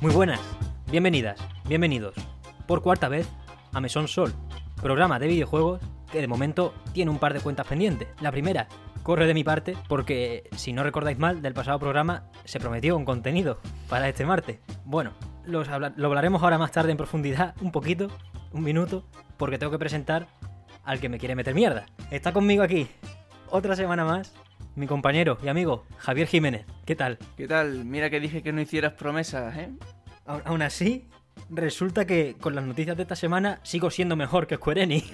Muy buenas, bienvenidas, bienvenidos, por cuarta vez a Mesón Sol, programa de videojuegos que de momento tiene un par de cuentas pendientes. La primera corre de mi parte porque, si no recordáis mal, del pasado programa se prometió un contenido para este martes. Bueno, los lo hablaremos ahora más tarde en profundidad, un poquito, un minuto, porque tengo que presentar al que me quiere meter mierda. Está conmigo aquí, otra semana más, mi compañero y amigo Javier Jiménez. ¿Qué tal? ¿Qué tal? Mira que dije que no hicieras promesas, ¿eh? Aún así, resulta que con las noticias de esta semana sigo siendo mejor que Square Enix.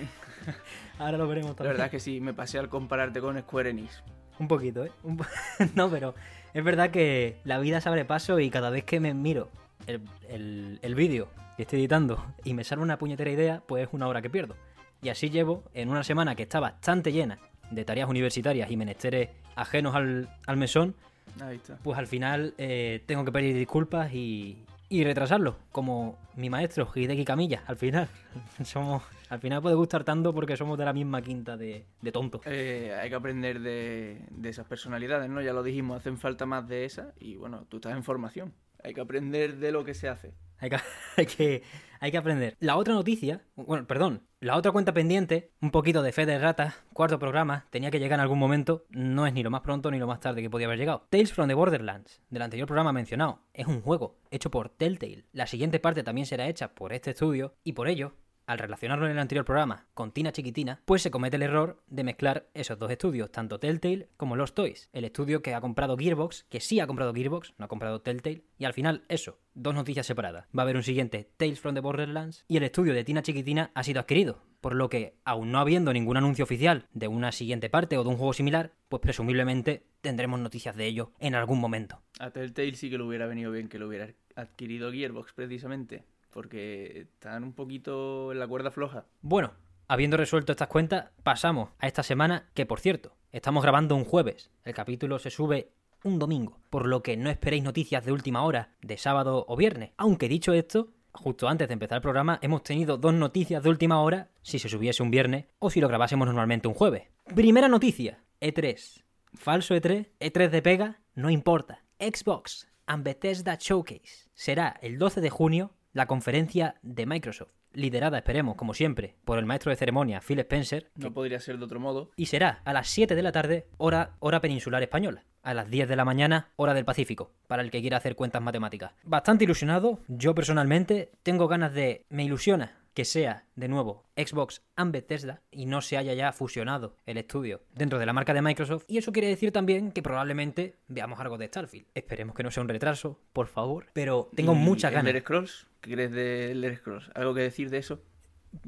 Ahora lo veremos La también. verdad es que sí, me pasé al compararte con Square Enix. Un poquito, ¿eh? Un po- no, pero es verdad que la vida se abre paso y cada vez que me miro el, el- el vídeo que estoy editando y me sale una puñetera idea, pues es una hora que pierdo. Y así llevo en una semana que está bastante llena de tareas universitarias y menesteres ajenos al, al mesón, Ahí está. pues al final eh, tengo que pedir disculpas y, y retrasarlo, como mi maestro, Hideki Camilla, al final. somos Al final puede gustar tanto porque somos de la misma quinta de, de tontos. Eh, hay que aprender de, de esas personalidades, ¿no? Ya lo dijimos, hacen falta más de esas y bueno, tú estás en formación. Hay que aprender de lo que se hace. Hay que, hay, que, hay que aprender. La otra noticia, bueno, perdón, la otra cuenta pendiente, un poquito de fe de ratas, cuarto programa, tenía que llegar en algún momento, no es ni lo más pronto ni lo más tarde que podía haber llegado. Tales from the Borderlands, del anterior programa mencionado, es un juego hecho por Telltale. La siguiente parte también será hecha por este estudio y por ello, al relacionarlo en el anterior programa con Tina Chiquitina, pues se comete el error de mezclar esos dos estudios, tanto Telltale como Lost Toys, el estudio que ha comprado Gearbox, que sí ha comprado Gearbox, no ha comprado Telltale, y al final eso, dos noticias separadas. Va a haber un siguiente Tales from the Borderlands y el estudio de Tina Chiquitina ha sido adquirido, por lo que, aún no habiendo ningún anuncio oficial de una siguiente parte o de un juego similar, pues presumiblemente tendremos noticias de ello en algún momento. A Telltale sí que le hubiera venido bien que lo hubiera adquirido Gearbox precisamente, porque están un poquito en la cuerda floja. Bueno, habiendo resuelto estas cuentas, pasamos a esta semana, que por cierto, estamos grabando un jueves. El capítulo se sube un domingo, por lo que no esperéis noticias de última hora, de sábado o viernes. Aunque dicho esto, justo antes de empezar el programa, hemos tenido dos noticias de última hora, si se subiese un viernes o si lo grabásemos normalmente un jueves. Primera noticia, E3. Falso E E3, E3 de pega, no importa. Xbox and Bethesda Showcase. Será el 12 de junio la conferencia de Microsoft, liderada, esperemos, como siempre, por el maestro de ceremonia Phil Spencer, No podría ser de otro modo. y será a las 7 de la tarde, hora, hora peninsular española. A las 10 de la mañana, hora del Pacífico, para el que quiera hacer cuentas matemáticas. Bastante ilusionado, yo personalmente tengo ganas de... Me ilusiona que sea, de nuevo, Xbox and Bethesda y no se haya ya fusionado el estudio dentro de la marca de Microsoft. Y eso quiere decir también que probablemente veamos algo de Starfield. Esperemos que no sea un retraso, por favor. Pero tengo ¿Y muchas ganas. Elder Scrolls? ¿Qué crees de Elder Scrolls? ¿Algo que decir de eso?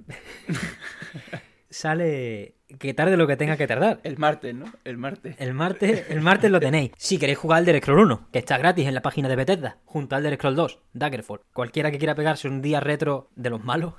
Sale que tarde lo que tenga que tardar. El martes, ¿no? El martes. El martes, el martes lo tenéis. Si queréis jugar al Elder Scroll 1, que está gratis en la página de Bethesda, junto al Elder Scroll 2, Daggerfall. Cualquiera que quiera pegarse un día retro de los malos,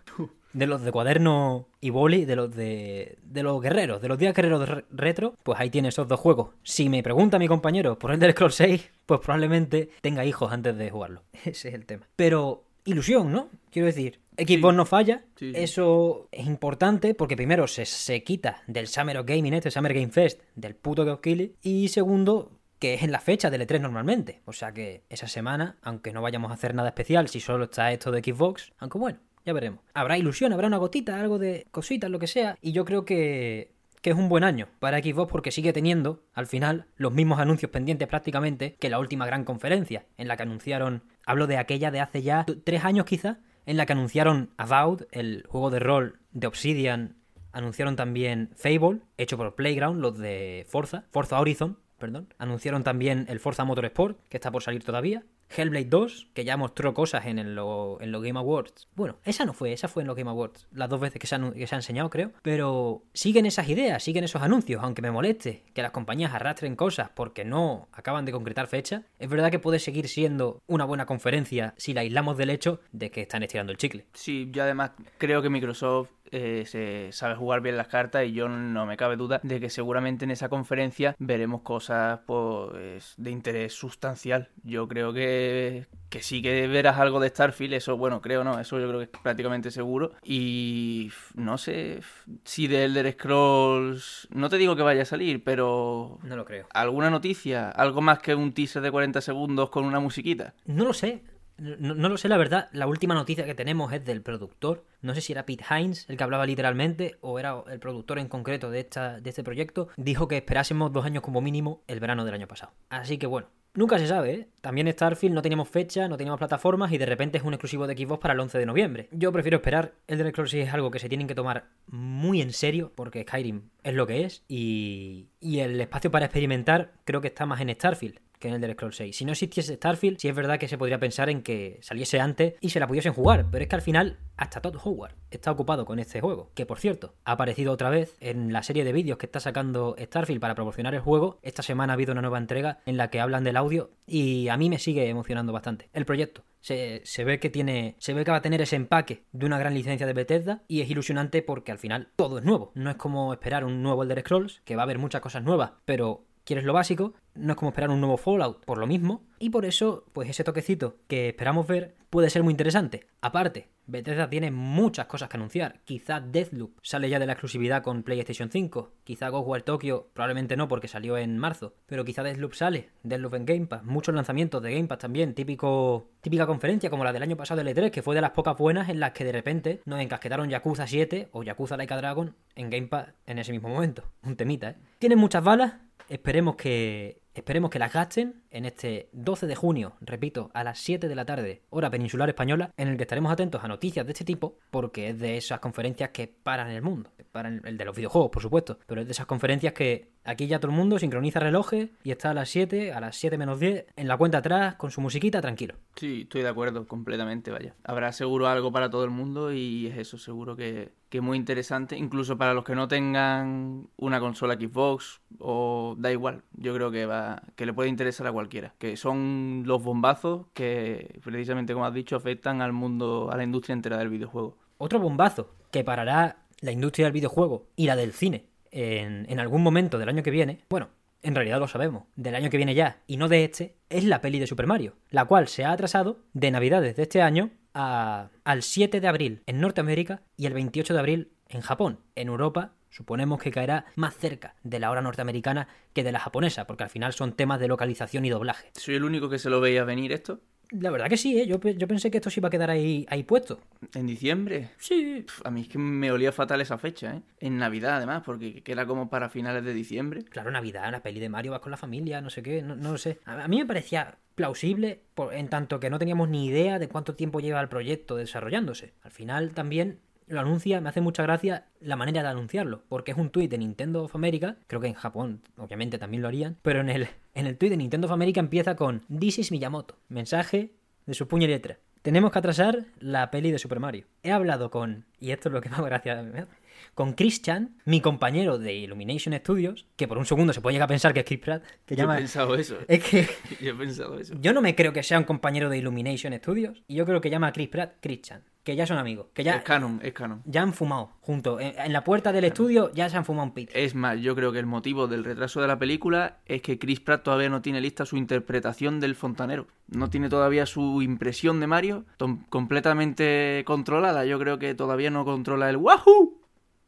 de los de cuaderno y boli, de los de, de los guerreros, de los días guerreros de retro, pues ahí tiene esos dos juegos. Si me pregunta mi compañero por el Elder Scroll 6, pues probablemente tenga hijos antes de jugarlo. Ese es el tema. Pero ilusión, ¿no? Quiero decir, Xbox no falla, Sí, sí. eso es importante porque primero se, se quita del Summer of Gaming, este Summer Game Fest, del puto que os kille, y segundo, que es en la fecha del E3 normalmente. O sea que esa semana, aunque no vayamos a hacer nada especial si solo está esto de Xbox, aunque bueno, ya veremos. Habrá ilusión, habrá una gotita, algo de cositas, lo que sea, y yo creo que que es un buen año para Xbox porque sigue teniendo, al final, los mismos anuncios pendientes prácticamente que la última gran conferencia, en la que anunciaron, hablo de aquella de hace ya tres años quizá, en la que anunciaron Avowed, el juego de rol de Obsidian, anunciaron también Fable, hecho por Playground, los de Forza, Forza Horizon, perdón, anunciaron también el Forza Motorsport, que está por salir todavía, Hellblade 2, que ya mostró cosas en el- en los Game Awards. Bueno, esa no fue, esa fue en los Game Awards, las dos veces que se, ha, anu- que se enseñado, creo. Pero siguen esas ideas, siguen esos anuncios, aunque me moleste que las compañías arrastren cosas porque no acaban de concretar fecha. Es verdad que puede seguir siendo una buena conferencia si la aislamos del hecho de que están estirando el chicle. Sí, yo además creo que Microsoft eh, se sabe jugar bien las cartas y yo no me cabe duda de que seguramente en esa conferencia veremos cosas pues, de interés sustancial. Yo creo que, que sí que verás algo de Starfield, eso bueno, creo no, eso yo creo que es prácticamente seguro. Y no sé si de Elder Scrolls, no te digo que vaya a salir, pero No lo creo. alguna noticia, algo más que un teaser de 40 segundos con una musiquita. No lo sé. No, lo sé, la verdad. La última noticia que tenemos es del productor. No sé si era Pete Hines el que hablaba literalmente o era el productor en concreto de, esta, de este proyecto. Dijo que esperásemos dos años como mínimo el verano del año pasado. Así que bueno, Nunca se sabe, ¿eh? También Starfield no teníamos fecha, no teníamos plataformas y de repente es un exclusivo de Xbox para el 11 de noviembre. Yo prefiero esperar. El Scrolls 6 es algo que se tienen que tomar muy en serio porque Skyrim es lo que es y, y el espacio para experimentar creo que está más en Starfield que en el del Scroll 6. Si no existiese Starfield, sí es verdad que se podría pensar en que saliese antes y se la pudiesen jugar, pero es que al final hasta Todd Howard está ocupado con este juego, que por cierto, ha aparecido otra vez en la serie de vídeos que está sacando Starfield para promocionar el juego. Esta semana ha habido una nueva entrega en la que hablan del audio y a mí me sigue emocionando bastante el proyecto. Se, se, ve que tiene. Se ve que va a tener ese empaque de una gran licencia de Bethesda. Y es ilusionante porque al final todo es nuevo. No es como esperar un nuevo Elder Scrolls, que va a haber muchas cosas nuevas, pero quieres lo básico, no es como esperar un nuevo Fallout por lo mismo, y por eso, pues ese toquecito que esperamos ver puede ser muy interesante. Aparte, Bethesda tiene muchas cosas que anunciar. Quizá Deathloop sale ya de la exclusividad con PlayStation 5. Quizá Ghostwire Tokyo, probablemente no porque salió en marzo. Pero quizá Deathloop sale. Deathloop en Game Pass. Muchos lanzamientos de Game Pass también. Típico, típica conferencia como la del año pasado de E3, que fue de las pocas buenas en las que de repente nos encasquetaron Yakuza 7 o Yakuza Laika Dragon en Game Pass en ese mismo momento. Un temita, ¿eh? Tienen muchas balas. Esperemos que Esperemos que las gasten en este 12 de junio, repito, a las 7 de la tarde, hora peninsular española, en el que estaremos atentos a noticias de este tipo, porque es de esas conferencias que paran el mundo. Paran el de los videojuegos, por supuesto, pero es de esas conferencias que aquí ya todo el mundo sincroniza relojes y está a las 7, a las 7 menos 10, en la cuenta atrás, con su musiquita, tranquilo. Sí, estoy de acuerdo, completamente, vaya. Habrá seguro algo para todo el mundo y es eso, seguro que, que muy interesante, incluso para los que no tengan una consola Xbox o da igual, yo creo que va que le puede interesar a cualquiera, que son los bombazos que precisamente como has dicho afectan al mundo, a la industria entera del videojuego. Otro bombazo que parará la industria del videojuego y la del cine en, en algún momento del año que viene, bueno, en realidad lo sabemos, del año que viene ya, y no de este, es la peli de Super Mario, la cual se ha atrasado de Navidades de este año a, al 7 de abril en Norteamérica y el 28 de abril en Japón. En Europa suponemos que caerá más cerca de la hora norteamericana que de la japonesa, porque al final son temas de localización y doblaje. ¿Soy el único que se lo veía venir esto? La verdad que sí, ¿eh? yo, yo pensé que esto sí iba a quedar ahí, ahí puesto. ¿En diciembre? Sí. Pff, a mí es que me olía fatal esa fecha, ¿eh? En Navidad, además, porque era como para finales de diciembre. Claro, Navidad, la peli de Mario vas con la familia, no sé qué, no, no lo sé. A, a mí me parecía plausible por, en tanto que no teníamos ni idea de cuánto tiempo lleva el proyecto desarrollándose. Al final también lo anuncia, me hace mucha gracia la manera de anunciarlo, porque es un tuit de Nintendo of America, creo que en Japón obviamente también lo harían, pero en el, en el tuit de Nintendo of America empieza con This is Miyamoto, mensaje de su puño y letra. Tenemos que atrasar la peli de Super Mario. He hablado con, y esto es lo que más gracia me hace, con Christian, mi compañero de Illumination Studios, que por un segundo se puede llegar a pensar que es Chris Pratt, que Yo llama... he pensado eso. Es que Yo he pensado eso. yo no me creo que sea un compañero de Illumination Studios, y yo creo que llama a Chris Pratt Christian, que ya son amigos, que ya, Es canon, es canon. ya han fumado juntos. En, en la puerta del estudio ya se han fumado un pit. Es más, yo creo que el motivo del retraso de la película es que Chris Pratt todavía no tiene lista su interpretación del fontanero. No tiene todavía su impresión de Mario completamente controlada. Yo creo que todavía no controla el ¡Wahoo!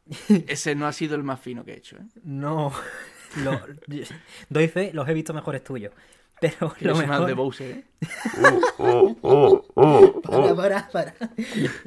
Ese no ha sido el más fino que he hecho. ¿eh? No, lo- doy fe, los he visto mejores tuyos. Pero lo más mejor... de Bowser, ¿eh? Para, para, para.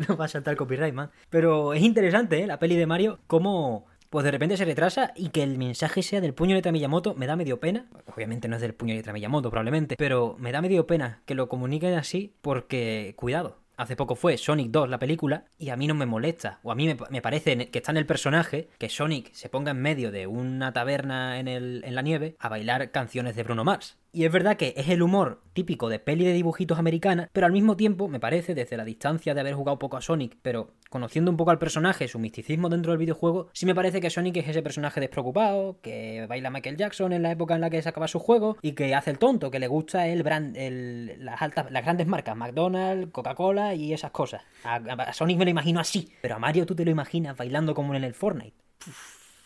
No va a saltar copyright, man. Pero es interesante, ¿eh? La peli de Mario, cómo pues de repente se retrasa y que el mensaje sea del puño de letra Miyamoto, me da medio pena. Obviamente no es del puño de letra Miyamoto, probablemente, pero me da medio pena que lo comuniquen así porque, cuidado. Hace poco fue Sonic 2 la película y a mí no me molesta, o a mí me, me parece que está en el personaje que Sonic se ponga en medio de una taberna en, el, en la nieve a bailar canciones de Bruno Mars. Y es verdad que es el humor típico de peli de dibujitos americana, pero al mismo tiempo me parece, desde la distancia de haber jugado poco a Sonic, pero conociendo un poco al personaje, su misticismo dentro del videojuego, sí me parece que Sonic es ese personaje despreocupado, que baila Michael Jackson en la época en la que sacaba su juego y que hace el tonto, que le gusta el brand, el, las altas, las grandes marcas, McDonald's, Coca-Cola y esas cosas. A Sonic me lo imagino así, pero a Mario tú te lo imaginas bailando como en el Fortnite.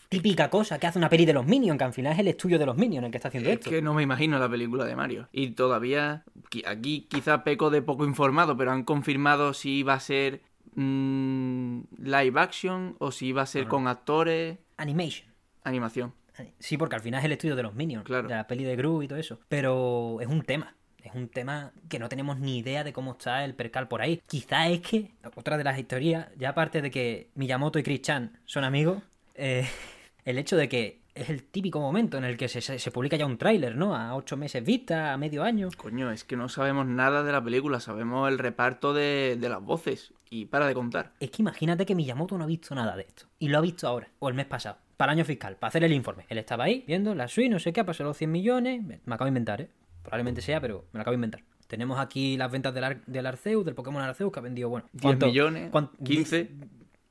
Típica cosa que hace una peli de los Minions, que al final es el estudio de los Minions el que está haciendo Es esto. que no me imagino la película de Mario. Y todavía, aquí quizá peco de poco informado, pero han confirmado si va a ser mm, live action o si va a ser con actores, Animation. animación. Sí, porque al final es el estudio de los Minions, Claro. de la peli de Gru y todo eso. Pero es un tema. Es un tema que no tenemos ni idea de cómo está el percal por ahí. Quizá es que, otra de las historias, ya aparte de que Miyamoto y Chris Chan son amigos, eh, el hecho de que es el típico momento en el que se, se, se publica ya un tráiler, ¿no? A ocho meses vista, a medio año. Coño, es que no sabemos nada de la película, sabemos el reparto de, de las voces y para de contar. Es que imagínate que Miyamoto no ha visto nada de esto. Y lo ha visto ahora, o el mes pasado, para el año fiscal, para hacer el informe. Él estaba ahí viendo la suite, no sé qué, ha pasado los 100 millones. Me, me acabo de inventar, ¿eh? Probablemente sea, pero me lo acabo de inventar. Tenemos aquí las ventas del, Ar del Arceus, del Pokémon Arceus, que ha vendido, bueno, 10 millones, 15.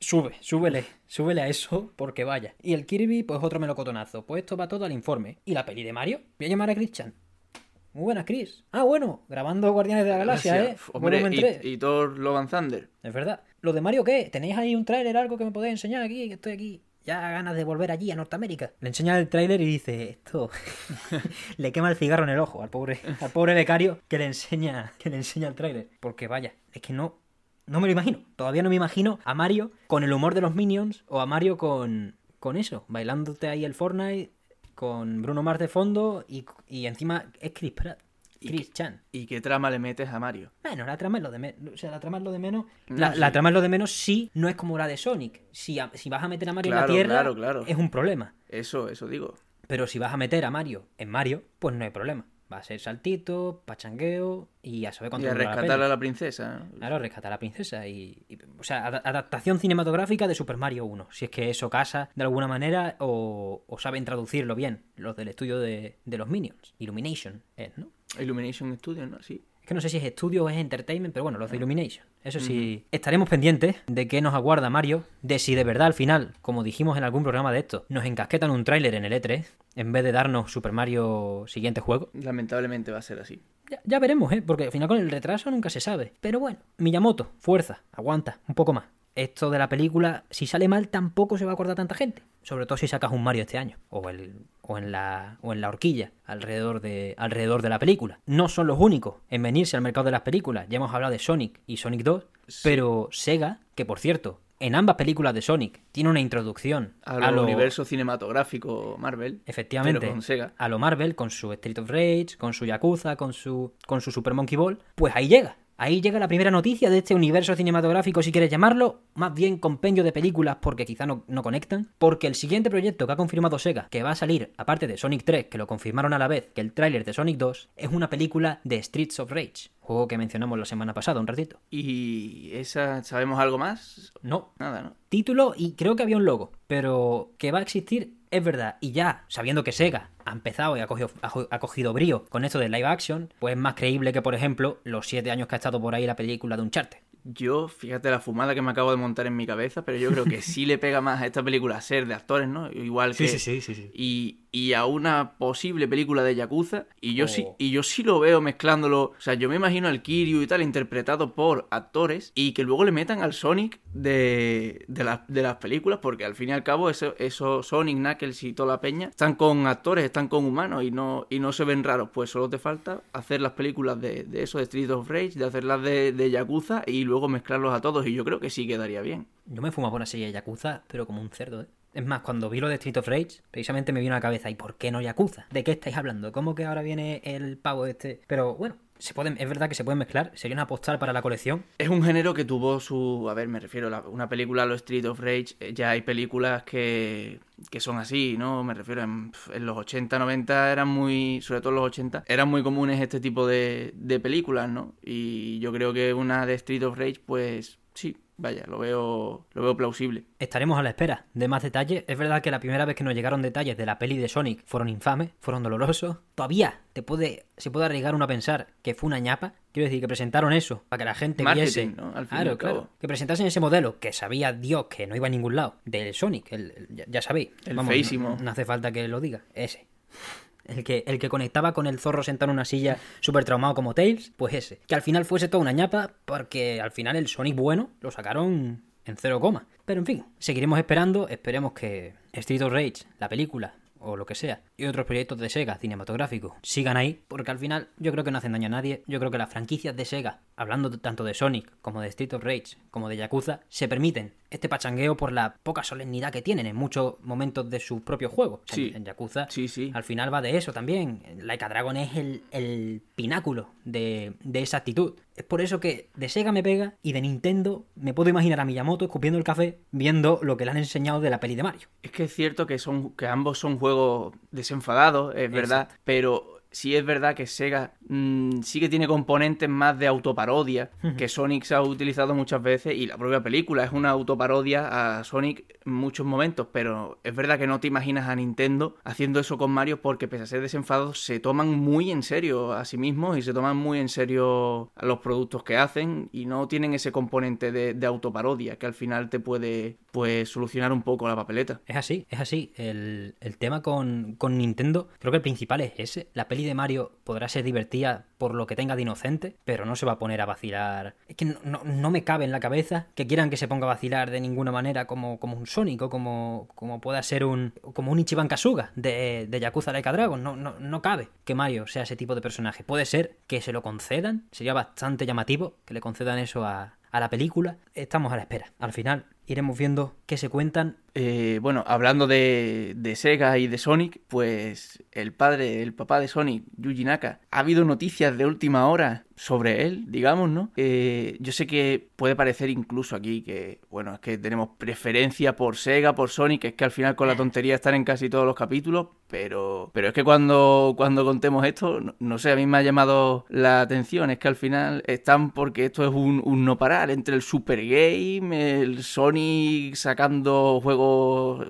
Sube, súbele, súbele a eso porque vaya. Y el Kirby, pues otro melocotonazo. Pues esto va todo al informe. ¿Y la peli de Mario? Voy a llamar a Christian. Muy buenas, Chris. Ah, bueno, grabando Guardianes de la Galaxia, ¿eh? Hombre, y, 3. y Thor Love and Thunder. Es verdad. ¿Lo de Mario qué? ¿Tenéis ahí un tráiler, algo que me podéis enseñar aquí? Que estoy aquí. Ya ganas de volver allí a Norteamérica. Le enseña el tráiler y dice, esto le quema el cigarro en el ojo al pobre, al pobre becario que le enseña, que le enseña el tráiler. Porque vaya, es que no, no me lo imagino. Todavía no me imagino a Mario con el humor de los Minions o a Mario con, con eso, bailándote ahí el Fortnite, con Bruno Mars de fondo y, y encima es Chris Pratt. ¿Y Chris Chan. ¿Y qué trama le metes a Mario? Bueno, la trama es lo de menos. O sea, la trama es lo de menos. No, La, sí. la trama es lo de menos si no es como la de Sonic. Si, a- si vas a meter a Mario en la Tierra, claro, claro. es un problema. Eso, eso digo. Pero si vas a meter a Mario en Mario, pues no hay problema. Va a ser saltito, pachangueo y a saber Y cuánto a dura la rescatar peli. a la princesa. Claro, rescatar a la princesa y, y- o sea, ad- adaptación cinematográfica de Super Mario 1, si es que eso casa de alguna manera o, o saben traducirlo bien los del estudio de, de los Minions. Illumination es, ¿no? Illumination Studios, ¿no? Sí. Que no sé si es estudio o es entertainment, pero bueno, los de Illumination. Eso sí, estaremos pendientes de qué nos aguarda Mario, de si de verdad al final, como dijimos en algún programa de esto, nos encasquetan un tráiler en el E3 en vez de darnos Super Mario siguiente juego. Lamentablemente va a ser así. Ya, ya veremos, ¿eh? Porque al final con el retraso nunca se sabe. Pero bueno, Miyamoto, fuerza, aguanta, un poco más. Esto de la película, si sale mal, tampoco se va a acordar tanta gente. Sobre todo si sacas un Mario este año. O, el, o, en, la, o en la horquilla, alrededor de, alrededor de la película. No son los únicos en venirse al mercado de las películas. Ya hemos hablado de Sonic y Sonic 2. Pero Sega, que por cierto, en ambas películas de Sonic, tiene una introducción Al universo cinematográfico Marvel. Efectivamente. Con Sega. A lo Marvel, con su Street of Rage, con su Yakuza, con su, con su Super Monkey Ball. Pues ahí llega. Ahí llega la primera noticia de este universo cinematográfico, si quieres llamarlo, más bien compendio de películas porque quizá no, no conectan. Porque el siguiente proyecto que ha confirmado Sega, que va a salir, aparte de Sonic 3, que lo confirmaron a la vez que el tráiler de Sonic 2, es una película de Streets of Rage, juego que mencionamos la semana pasada un ratito. ¿Y esa, sabemos algo más? No, Nada, ¿no? título y creo que había un logo, pero que va a existir es verdad. Y ya, sabiendo que Sega ha empezado y ha cogido, ha cogido brío con esto de live action, pues es más creíble que, por ejemplo, los siete años que ha estado por ahí la película de Uncharted. Yo, fíjate la fumada que me acabo de montar en mi cabeza, pero yo creo que sí le pega más a esta película ser de actores, ¿no? Igual que... sí, sí. Y, y a una posible película de Yakuza. Y yo sí, Oh. y yo sí lo veo mezclándolo. O sea, yo me imagino al Kiryu y tal interpretado por actores. Y que luego le metan al Sonic de, de, las- de las películas. Porque al fin y al cabo, eso, eso Sonic, Knuckles y toda la peña están con actores, están con humanos y no, y no se ven raros. Pues solo te falta hacer las películas de, de eso, de Street of Rage, de hacerlas de, de Yakuza y luego mezclarlos a todos. Y yo creo que sí quedaría bien. Yo me fumo por una serie de Yakuza, pero como un cerdo, ¿eh? Es más, cuando vi lo de Street of Rage, precisamente me vino a la cabeza, ¿y por qué no Yakuza? ¿De qué estáis hablando? ¿Cómo que ahora viene el pavo este? Pero bueno, se pueden, es verdad que se pueden mezclar, sería una postal para la colección. Es un género que tuvo su. A ver, me refiero a una película, los Street of Rage. eh, Ya hay películas que, que son así, ¿no? Me refiero en, en los 80, 90 eran muy. Sobre todo en los 80, eran muy comunes este tipo de, de películas, ¿no? Y yo creo que una de Street of Rage, pues sí, vaya, lo veo, lo veo plausible. Estaremos a la espera de más detalles. Es verdad que la primera vez que nos llegaron detalles de la peli de Sonic fueron infames, fueron dolorosos. Todavía te puede, se puede arriesgar uno a pensar que fue una ñapa. Quiero decir, que presentaron eso para que la gente Marketing, viese. ¿no? Al fin claro, al claro. Que presentasen ese modelo que sabía Dios que no iba a ningún lado. Del Sonic, el, el- ya, ya sabéis. El no- feísimo. No, hace falta que lo diga. Ese. El que, el que conectaba con el zorro sentado en una silla súper traumado como Tails, pues ese. Que al final fuese toda una ñapa, porque al final el Sonic bueno lo sacaron en cero coma. Pero en fin, seguiremos esperando, esperemos que Street of Rage, la película, o lo que sea, y otros proyectos de Sega cinematográficos sigan ahí, porque al final yo creo que no hacen daño a nadie. Yo creo que las franquicias de Sega, hablando tanto de Sonic como de Street of Rage, como de Yakuza, se permiten este pachangueo por la poca solemnidad que tienen en muchos momentos de sus propios juegos. O sea, Sí. En Yakuza Sí, sí. al final va de eso también. Laika Dragon es el, el pináculo de, de esa actitud. Es por eso que de Sega me pega y de Nintendo me puedo imaginar a Miyamoto escupiendo el café viendo lo que le han enseñado de la peli de Mario. Es que es cierto que son que ambos son juegos desenfadados, es verdad, pero sí es verdad que Sega mm, sí que tiene componentes más de autoparodia que Sonic se ha utilizado muchas veces y la propia película es una autoparodia a Sonic en muchos momentos, pero es verdad que no te imaginas a Nintendo haciendo eso con Mario porque pese a ser desenfadados se toman muy en serio a sí mismos y se toman muy en serio a los productos que hacen y no tienen ese componente de, de autoparodia que al final te puede pues solucionar un poco la papeleta. Es así, es así. El, el tema con, con Nintendo, creo que el principal es ese. La peli de Mario podrá ser divertida por lo que tenga de inocente, pero no se va a poner a vacilar. Es que no, no- me cabe en la cabeza que quieran que se ponga a vacilar de ninguna manera como, como un Sonic o como, como pueda ser un. como un Ichiban Kasuga de, de Yakuza Laika Dragon. No, no, no cabe que Mario sea ese tipo de personaje. Puede ser que se lo concedan, sería bastante llamativo que le concedan eso a, a la película. Estamos a la espera. Al final iremos viendo qué se cuentan Eh, bueno, hablando de, de Sega y de Sonic, pues el padre, el papá de Sonic, Yuji Naka, ha habido noticias de última hora sobre él, digamos, ¿no? Eh, yo sé que puede parecer incluso aquí que, bueno, es que tenemos preferencia por Sega, por Sonic, es que al final con la tontería están en casi todos los capítulos, pero, pero es que cuando, cuando contemos esto, no, no sé, a mí me ha llamado la atención, es que al final están porque esto es un, un no parar entre el Super Game, el Sonic sacando juegos,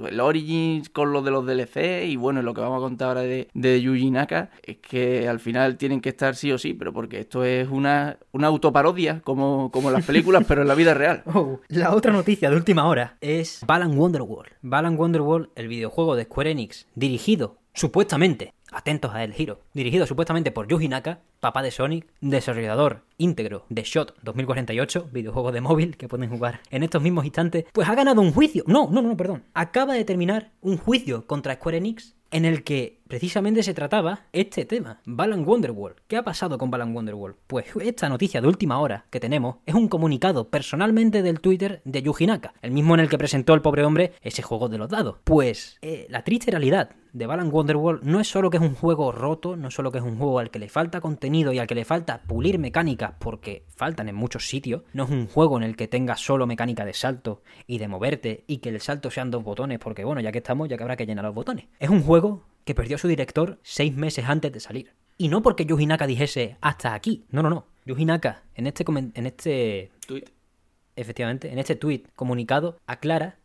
el Origins con los de los DLC y bueno, lo que vamos a contar ahora de, de Yuji Naka es que al final tienen que estar sí o sí, pero porque esto es una, una autoparodia como, como las películas, pero en la vida real. Oh, la otra noticia de última hora es Balan Wonderworld. Balan Wonderworld, el videojuego de Square Enix, dirigido supuestamente, atentos a el giro, dirigido supuestamente por Yuji Naka, papá de Sonic, desarrollador íntegro de Shot 2048, videojuego de móvil que pueden jugar en estos mismos instantes, pues ha ganado un juicio. No, no, no, perdón. Acaba de terminar un juicio contra Square Enix en el que precisamente se trataba este tema, Balan Wonderworld. ¿Qué ha pasado con Balan Wonderworld? Pues esta noticia de última hora que tenemos es un comunicado personalmente del Twitter de Yuji Naka, el mismo en el que presentó el pobre hombre ese juego de los dados. Pues eh, la triste realidad de Balan Wonderworld no es solo que es un juego roto, no es solo que es un juego al que le falta contenido y al que le falta pulir mecánicas porque faltan en muchos sitios, no es un juego en el que tenga solo mecánica de salto y de moverte y que el salto sean dos botones porque bueno, ya que estamos, ya que habrá que llenar los botones. Es un juego que perdió a su director seis meses antes de salir. Y no porque Yuji Naka dijese hasta aquí, no, no, no. Yuji Naka en este, en este Tweet. efectivamente, en este tweet comunicado, aclara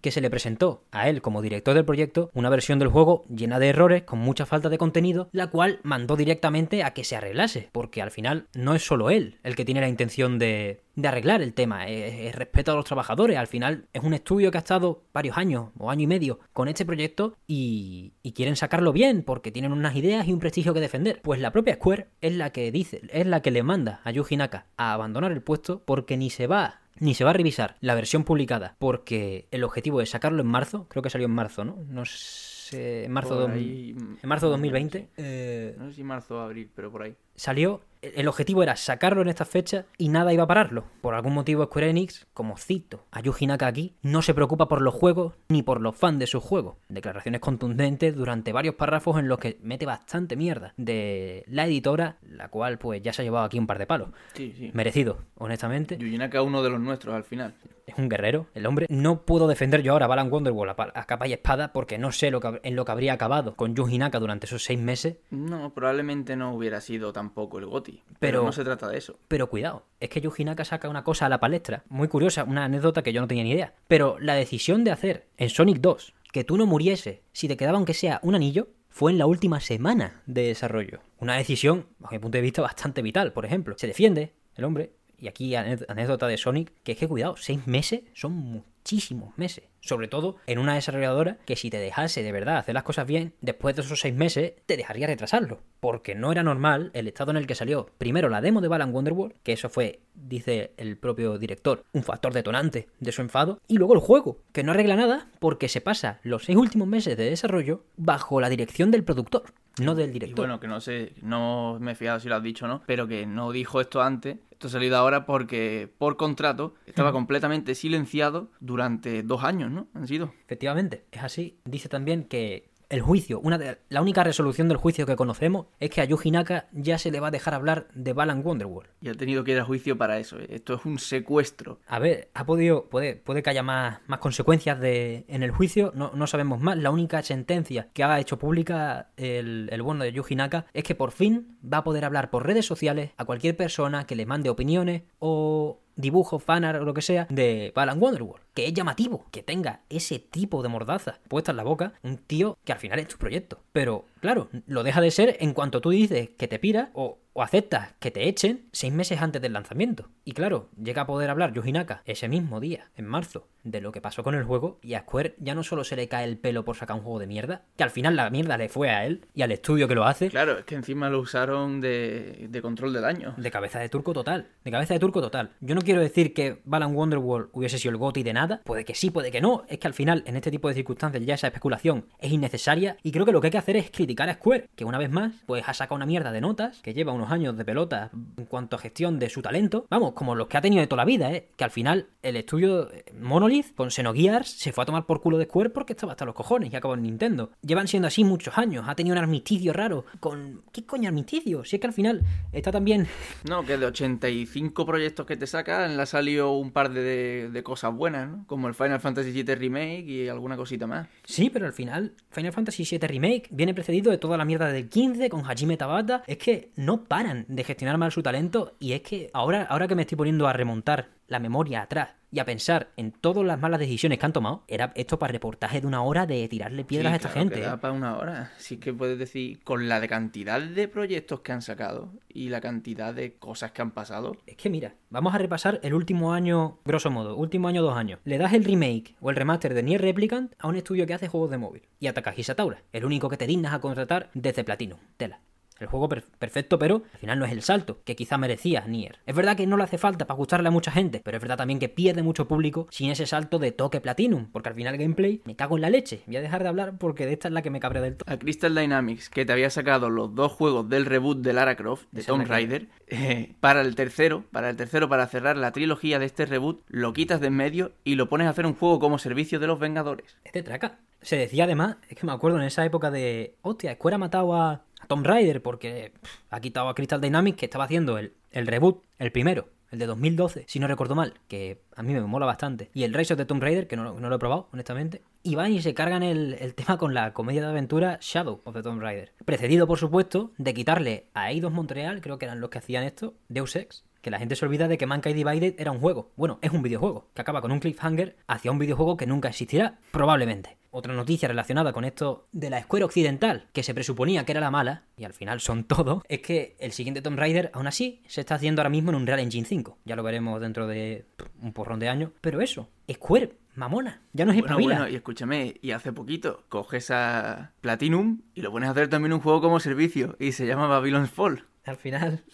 que, se le presentó a él como director del proyecto una versión del juego llena de errores, con mucha falta de contenido, la cual mandó directamente a que se arreglase, porque al final no es solo él el que tiene la intención de, arreglar el tema, es, es respeto a los trabajadores, al final es un estudio que ha estado varios años o año y medio con este proyecto y, y quieren sacarlo bien porque tienen unas ideas y un prestigio que defender. Pues la propia Square es la que dice, es la que le manda a Yuji Naka a abandonar el puesto porque ni se va ni se va a revisar la versión publicada porque el objetivo es sacarlo en marzo, creo que salió en marzo, ¿no? No sé, en marzo, dos- ahí, en marzo de mm, 2020 eh, No sé si marzo o abril, pero por ahí. Salió, el objetivo era sacarlo en estas fechas y nada iba a pararlo. Por algún motivo Square Enix, como cito a Yuji Naka aquí, no se preocupa por los juegos ni por los fans de sus juegos. Declaraciones contundentes durante varios párrafos en los que mete bastante mierda de la editora, la cual pues ya se ha llevado aquí un par de palos. Sí, sí. Merecido, honestamente. Yuji Naka es uno de los nuestros al final. Es un guerrero, el hombre. No puedo defender yo ahora a Balan Wonderworld a, pa- a capa y espada porque no sé lo que, hab- en lo que habría acabado con Yuji Naka durante esos seis meses. No, probablemente no hubiera sido tampoco el GOTI. Pero, Pero- no se trata de eso. Pero cuidado, es que Yuji Naka saca una cosa a la palestra, muy curiosa, una anécdota que yo no tenía ni idea. Pero la decisión de hacer en Sonic 2 que tú no muriese si te quedaba aunque sea un anillo fue en la última semana de desarrollo. Una decisión, bajo mi punto de vista, bastante vital, por ejemplo. Se defiende el hombre, y aquí anécdota de Sonic, que es que cuidado, seis meses son muchísimos meses. Sobre todo en una desarrolladora que si te dejase de verdad hacer las cosas bien, después de esos seis meses te dejaría retrasarlo. Porque no era normal el estado en el que salió primero la demo de Balan Wonderworld, que eso fue, dice el propio director, un factor detonante de su enfado, y luego el juego, que no arregla nada porque se pasa los seis últimos meses de desarrollo bajo la dirección del productor. No del Y director. bueno, que no sé, no me he fijado si lo has dicho o no, pero que no dijo esto antes. Esto ha salido ahora porque por contrato estaba completamente silenciado durante dos años, ¿no? Han sido. Efectivamente, es así. Dice también que el juicio, una de, la única resolución del juicio que conocemos es que a Yuji Naka ya se le va a dejar hablar de Balan Wonderworld. Y ha tenido que ir a juicio para eso. ¿eh? Esto es un secuestro. A ver, ha podido, puede, puede que haya más, más consecuencias de, en el juicio, no, no sabemos más. La única sentencia que ha hecho pública el, el bueno de Yuji Naka es que por fin va a poder hablar por redes sociales a cualquier persona que le mande opiniones o dibujos, fanart o lo que sea de Balan Wonderworld. Que es llamativo que tenga ese tipo de mordaza puesta en la boca un tío que al final es tu proyecto. Pero, claro, lo deja de ser en cuanto tú dices que te pira o, o aceptas que te echen seis meses antes del lanzamiento. Y claro, llega a poder hablar Yuji Naka ese mismo día, en marzo, de lo que pasó con el juego y a Square ya no solo se le cae el pelo por sacar un juego de mierda, que al final la mierda le fue a él y al estudio que lo hace, Claro, es que encima lo usaron de, de control de daño. de cabeza de turco total. De cabeza de turco total. Yo no quiero decir que Balan Wonderworld hubiese sido el GOTY de nada. Puede que sí, puede que no. Es que al final, en este tipo de circunstancias, ya esa especulación es innecesaria. Y creo que lo que hay que hacer es criticar a Square, que una vez más, pues ha sacado una mierda de notas, que lleva unos años de pelota en cuanto a gestión de su talento. Vamos, como los que ha tenido de toda la vida, ¿eh? Que al final el estudio eh, Monolith con Xenogears se fue a tomar por culo de Square porque estaba hasta los cojones y acabó en Nintendo. Llevan siendo así muchos años. Ha tenido un armisticio raro con... ¿Qué coño armisticio? Si es que al final está también No, que de 85 proyectos que te sacan, le ha salido un par de, de cosas buenas, ¿no? Como el Final Fantasy VII Remake y alguna cosita más. Sí, pero al final Final Fantasy VII Remake viene precedido de toda la mierda del 15 con Hajime Tabata. Es que no paran de gestionar mal su talento y es que ahora, ahora que me estoy poniendo a remontar la memoria atrás y a pensar en todas las malas decisiones que han tomado, era esto para reportaje de una hora de tirarle piedras Sí, a esta claro, gente. que da para una hora. Sí que puedes decir, con la de cantidad de proyectos que han sacado y la cantidad de cosas que han pasado, Es que mira, vamos a repasar el último año, grosso modo, último año, dos años. Le das el remake o el remaster de Nier Replicant a un estudio que hace juegos de móvil. Y a Takahisa el único que te dignas a contratar desde Platinum. Tela. El juego per- perfecto, pero al final no es el salto que quizá merecía Nier. Es verdad que no le hace falta para gustarle a mucha gente, pero es verdad también que pierde mucho público sin ese salto de toque Platinum, porque al final el gameplay me cago en la leche. Voy a dejar de hablar porque de esta es la que me cabrea del todo. a Crystal Dynamics, que te había sacado los dos juegos del reboot de Lara Croft, de Tomb Raider, eh, para el tercero, para el tercero, para cerrar la trilogía de este reboot, lo quitas de en medio y lo pones a hacer un juego como servicio de los Vengadores. Es de traca. Se decía además, es que me acuerdo en esa época de, hostia, Square ha matado a, a Tomb Raider porque ha quitado a Crystal Dynamics que estaba haciendo el, el reboot, el primero, el de 2012, si no recuerdo mal, que a mí me mola bastante. Y el Rise of Tomb Raider, que no, no lo he probado, honestamente. Y van y se cargan el, el tema con la comedia de aventura Shadow of the Tomb Raider. Precedido, por supuesto, de quitarle a Eidos Montreal, creo que eran los que hacían esto, Deus Ex. Que la gente se olvida de que Mankind Divided era un juego. Bueno, es un videojuego, que acaba con un cliffhanger hacia un videojuego que nunca existirá, probablemente. Otra noticia relacionada con esto de la Square Occidental, que se presuponía que era la mala, y al final son todo, es que el siguiente Tomb Raider, aún así, se está haciendo ahora mismo en un Real Engine 5. Ya lo veremos dentro de un porrón de años. Pero eso, Square, mamona, ya no es Bueno, bueno, y escúchame, y hace poquito coges a Platinum y lo pones a hacer también un juego como servicio y se llama Babylon's Fall. Al final,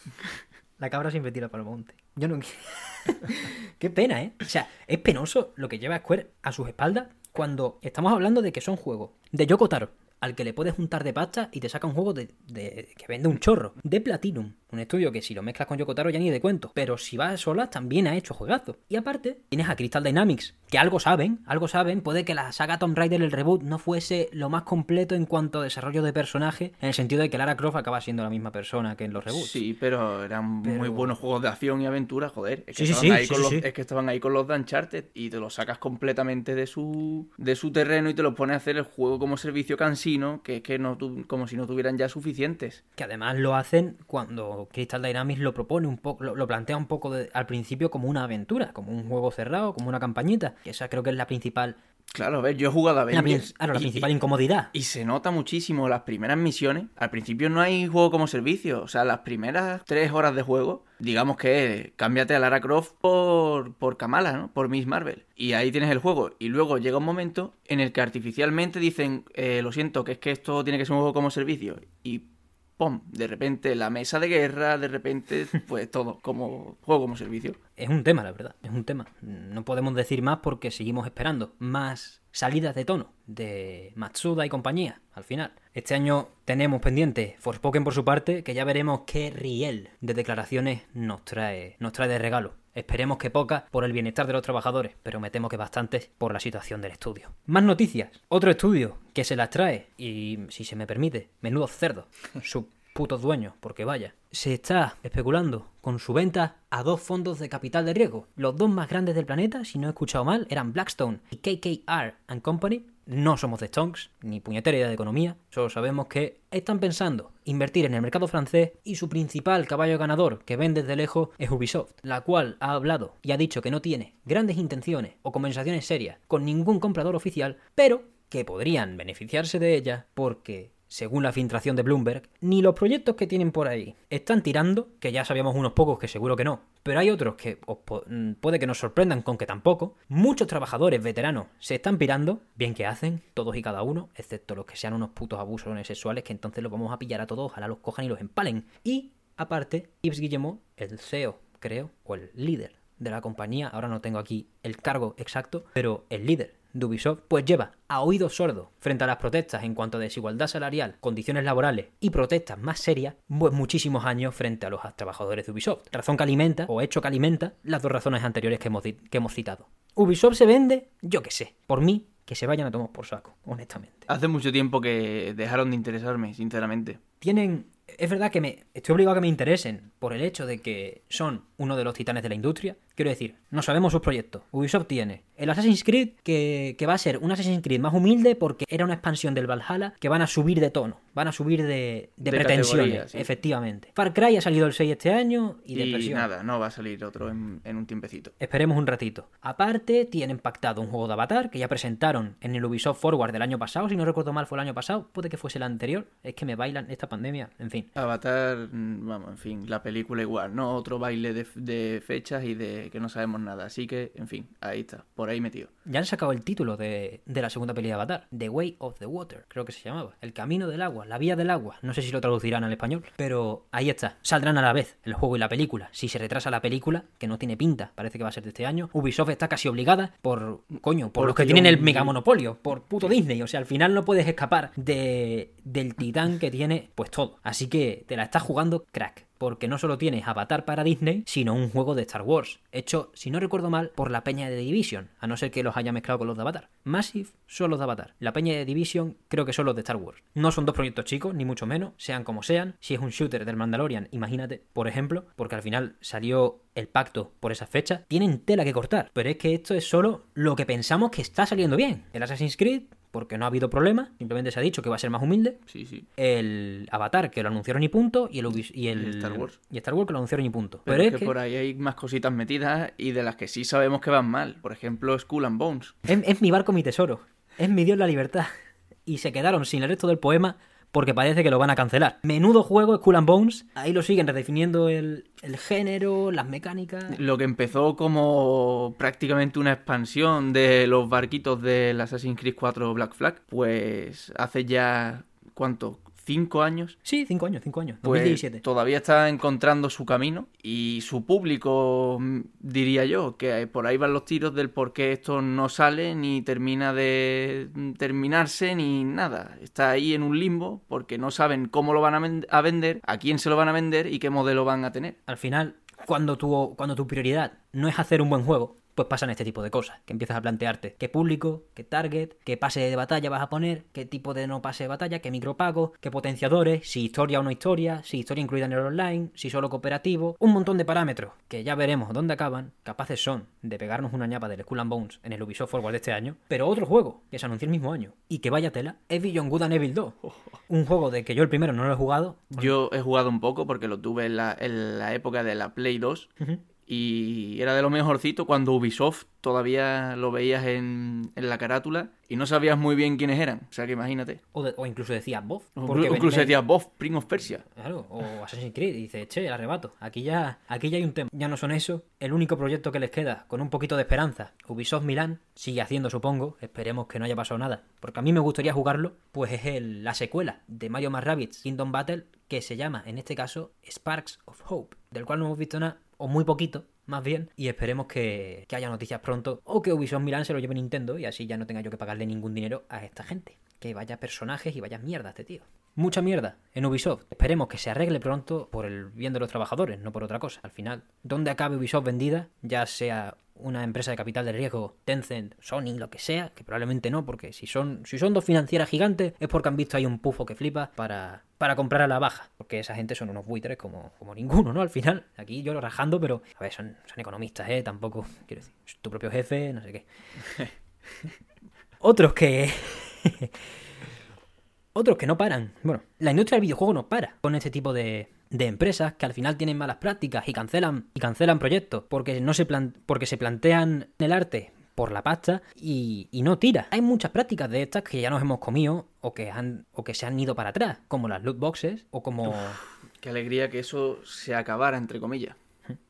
la cabra siempre tira para el monte. Yo no Qué pena, ¿eh? O sea, es penoso lo que lleva Square a sus espaldas cuando estamos hablando de que son juegos de Yoko Taro, al que le puedes juntar de pasta y te saca un juego de, de- que vende un chorro. De Platinum, un estudio que si lo mezclas con Yoko Taro ya ni de cuento. Pero si vas sola también ha hecho juegazo. Y aparte, tienes a Crystal Dynamics, que algo saben, algo saben. Puede que la saga Tomb Raider, el reboot, no fuese lo más completo en cuanto a desarrollo de personaje, en el sentido de que Lara Croft acaba siendo la misma persona que en los reboots. Sí, pero eran muy buenos juegos de acción y aventura, joder. Es que, Sí, estaban sí, ahí sí, con los, es que estaban ahí con los de Uncharted y te los sacas completamente de su, de su terreno y te los pones a hacer el juego como servicio cansino, que es que no como si no tuvieran ya suficientes. Que además lo hacen cuando Crystal Dynamics lo propone un poco, lo, lo plantea un poco de- al principio como una aventura, como un juego cerrado, como una campañita. Que esa creo que es la principal, Claro, a ver, yo he jugado a la, Avengers. claro, la y- principal y- incomodidad. Y se nota muchísimo las primeras misiones. Al principio no hay juego como servicio. O sea, las primeras tres horas de juego, digamos que cámbiate a Lara Croft por, por Kamala, ¿no? Por Miss Marvel. Y ahí tienes el juego. Y luego llega un momento en el que artificialmente dicen, eh, lo siento, que es que esto tiene que ser un juego como servicio. Y ¡pum! De repente la mesa de guerra, de repente, pues todo, como juego como servicio. Es un tema, la verdad, es un tema. No podemos decir más porque seguimos esperando más salidas de tono de Matsuda y compañía al final. Este año tenemos pendiente Forspoken por su parte, que ya veremos qué riel de declaraciones nos trae, nos trae de regalo. Esperemos que pocas por el bienestar de los trabajadores, pero me temo que bastantes por la situación del estudio. Más noticias. Otro estudio que se las trae, y si se me permite, menudo cerdo. Su putos dueños, porque vaya. Se está especulando con su venta a dos fondos de capital de riesgo. Los dos más grandes del planeta, si no he escuchado mal, eran Blackstone y KKR and Company. No somos de Stonks, ni puñetera idea de economía, solo sabemos que están pensando invertir en el mercado francés y su principal caballo ganador que ven desde lejos es Ubisoft, la cual ha hablado y ha dicho que no tiene grandes intenciones o conversaciones serias con ningún comprador oficial, pero que podrían beneficiarse de ella porque según la filtración de Bloomberg, ni los proyectos que tienen por ahí están tirando, que ya sabíamos unos pocos que seguro que no, pero hay otros que mm, puede que nos sorprendan con que tampoco. Muchos trabajadores veteranos se están pirando, bien que hacen, todos y cada uno, excepto los que sean unos putos abusos sexuales, que entonces los vamos a pillar a todos, ojalá los cojan y los empalen. Y, aparte, Yves Guillemot, el CEO, creo, o el líder de la compañía, ahora no tengo aquí el cargo exacto, pero el líder de Ubisoft, pues lleva a oído sordo frente a las protestas en cuanto a desigualdad salarial, condiciones laborales y protestas más serias, pues muchísimos años frente a los trabajadores de Ubisoft. Razón que alimenta, o hecho que alimenta, las dos razones anteriores que hemos, que hemos citado. Ubisoft se vende, yo qué sé, por mí, que se vayan a tomar por saco, honestamente. Hace mucho tiempo que dejaron de interesarme, sinceramente. Tienen es verdad que me estoy obligado a que me interesen por el hecho de que son uno de los titanes de la industria. Quiero decir, no sabemos sus proyectos. Ubisoft tiene el Assassin's Creed, que, va a ser un Assassin's Creed más humilde porque era una expansión del Valhalla que van a subir de tono, van a subir de, pretensiones, efectivamente. Far Cry ha salido el 6 este año y, y nada, no va a salir otro en, un tiempecito. Esperemos un ratito. Aparte, tienen pactado un juego de Avatar que ya presentaron en el Ubisoft Forward del año pasado, si no recuerdo mal fue el año pasado, puede que fuese el anterior, es que me bailan esta pandemia, en fin. Avatar, mm, vamos, en fin, la película igual, ¿no? Otro baile de, de fechas y de que no sabemos nada, así que, en fin, ahí está, por ahí metido. Ya han sacado el título de, la segunda peli de Avatar, The Way of the Water, creo que se llamaba. El camino del agua, la vía del agua. No sé si lo traducirán al español, pero ahí está. Saldrán a la vez el juego y la película. Si se retrasa la película, que no tiene pinta, parece que va a ser de este año, Ubisoft está casi obligada por, coño, por, los que tienen el mega monopolio, por puto Disney. O sea, al final no puedes escapar de, del titán que tiene, pues todo. Así que te la estás jugando crack porque no solo tienes Avatar para Disney, sino un juego de Star Wars, hecho, si no recuerdo mal, por la peña de Division, a no ser que los haya mezclado con los de Avatar. Massive son los de Avatar. La peña de Division creo que son los de Star Wars. No son dos proyectos chicos, ni mucho menos, sean como sean. Si es un shooter del Mandalorian, imagínate, por ejemplo, porque al final salió el pacto por esa fecha, tienen tela que cortar. Pero es que esto es solo lo que pensamos que está saliendo bien. El Assassin's Creed porque no ha habido problema, simplemente se ha dicho que va a ser más humilde. Sí, sí. El Avatar, que lo anunciaron y punto, y el, y el, Star Wars. Y Star Wars, que lo anunciaron y punto. Pero, es que, por ahí hay más cositas metidas y de las que sí sabemos que van mal. Por ejemplo, Skull and Bones. Es, es mi barco, mi tesoro. Es mi Dios la libertad. Y se quedaron sin el resto del poema porque parece que lo van a cancelar. Menudo juego, Skull and Bones. Ahí lo siguen redefiniendo el, género, las mecánicas. Lo que empezó como prácticamente una expansión de los barquitos del Assassin's Creed 4 Black Flag, pues hace ya. ¿Cuánto? Cinco años. Sí, cinco años, cinco años. 2017. Pues todavía está encontrando su camino y su público, mm, diría yo, que por ahí van los tiros del por qué esto no sale ni termina de mm, terminarse ni nada. Está ahí en un limbo porque no saben cómo lo van a, vender, a quién se lo van a vender y qué modelo van a tener. Al final, cuando tu, cuando tu prioridad no es hacer un buen juego, pues pasan este tipo de cosas, que empiezas a plantearte qué público, qué target, qué pase de batalla vas a poner, qué tipo de no pase de batalla, qué micropago, qué potenciadores, si historia o no historia, si historia incluida en el online, si solo cooperativo, un montón de parámetros que ya veremos dónde acaban, capaces son de pegarnos una ñapa del Skull and Bones en el Ubisoft Forward de este año, pero otro juego que se anunció el mismo año y que vaya tela es Beyond Good and Evil 2, un juego de que yo el primero no lo he jugado. Yo he jugado un poco porque lo tuve en la, en la época de la Play 2 y era de lo mejorcito cuando Ubisoft todavía lo veías en, en, la carátula y no sabías muy bien quiénes eran. O sea que imagínate. O, incluso decías Bob. O incluso decías Bob, Prince of Persia. Claro, o Assassin's Creed. Y dices, che, el arrebato. Aquí ya, aquí ya hay un tema. Ya no son eso. El único proyecto que les queda, con un poquito de esperanza, Ubisoft Milán, sigue haciendo, supongo. Esperemos que no haya pasado nada. Porque a mí me gustaría jugarlo, pues es el, la secuela de Mario más Rabbids Kingdom Battle, que se llama, en este caso, Sparks of Hope, del cual no hemos visto nada o muy poquito, más bien, y esperemos que, que haya noticias pronto o que Ubisoft Milan se lo lleve Nintendo y así ya no tenga yo que pagarle ningún dinero a esta gente. Que vaya personajes y vaya mierda este tío. Mucha mierda en Ubisoft. Esperemos que se arregle pronto por el bien de los trabajadores, no por otra cosa. Al final, donde acabe Ubisoft vendida, ya sea una empresa de capital de riesgo, Tencent, Sony, lo que sea, que probablemente no, porque si son, si son dos financieras gigantes es porque han visto ahí un pufo que flipa para, para comprar a la baja, porque esa gente son unos buitres como, como ninguno, ¿no? Al final, aquí yo lo rajando, pero, a ver, son, son economistas, ¿eh? Tampoco, quiero decir, tu propio jefe, no sé qué. Otros que... Otros que no paran. Bueno, la industria del videojuego no para con este tipo de, empresas que al final tienen malas prácticas y cancelan y cancelan proyectos porque no se plan porque se plantean el arte por la pasta y, y, no tira. Hay muchas prácticas de estas que ya nos hemos comido o que han o que se han ido para atrás, como las loot boxes o como Uf, qué alegría que eso se acabara entre comillas.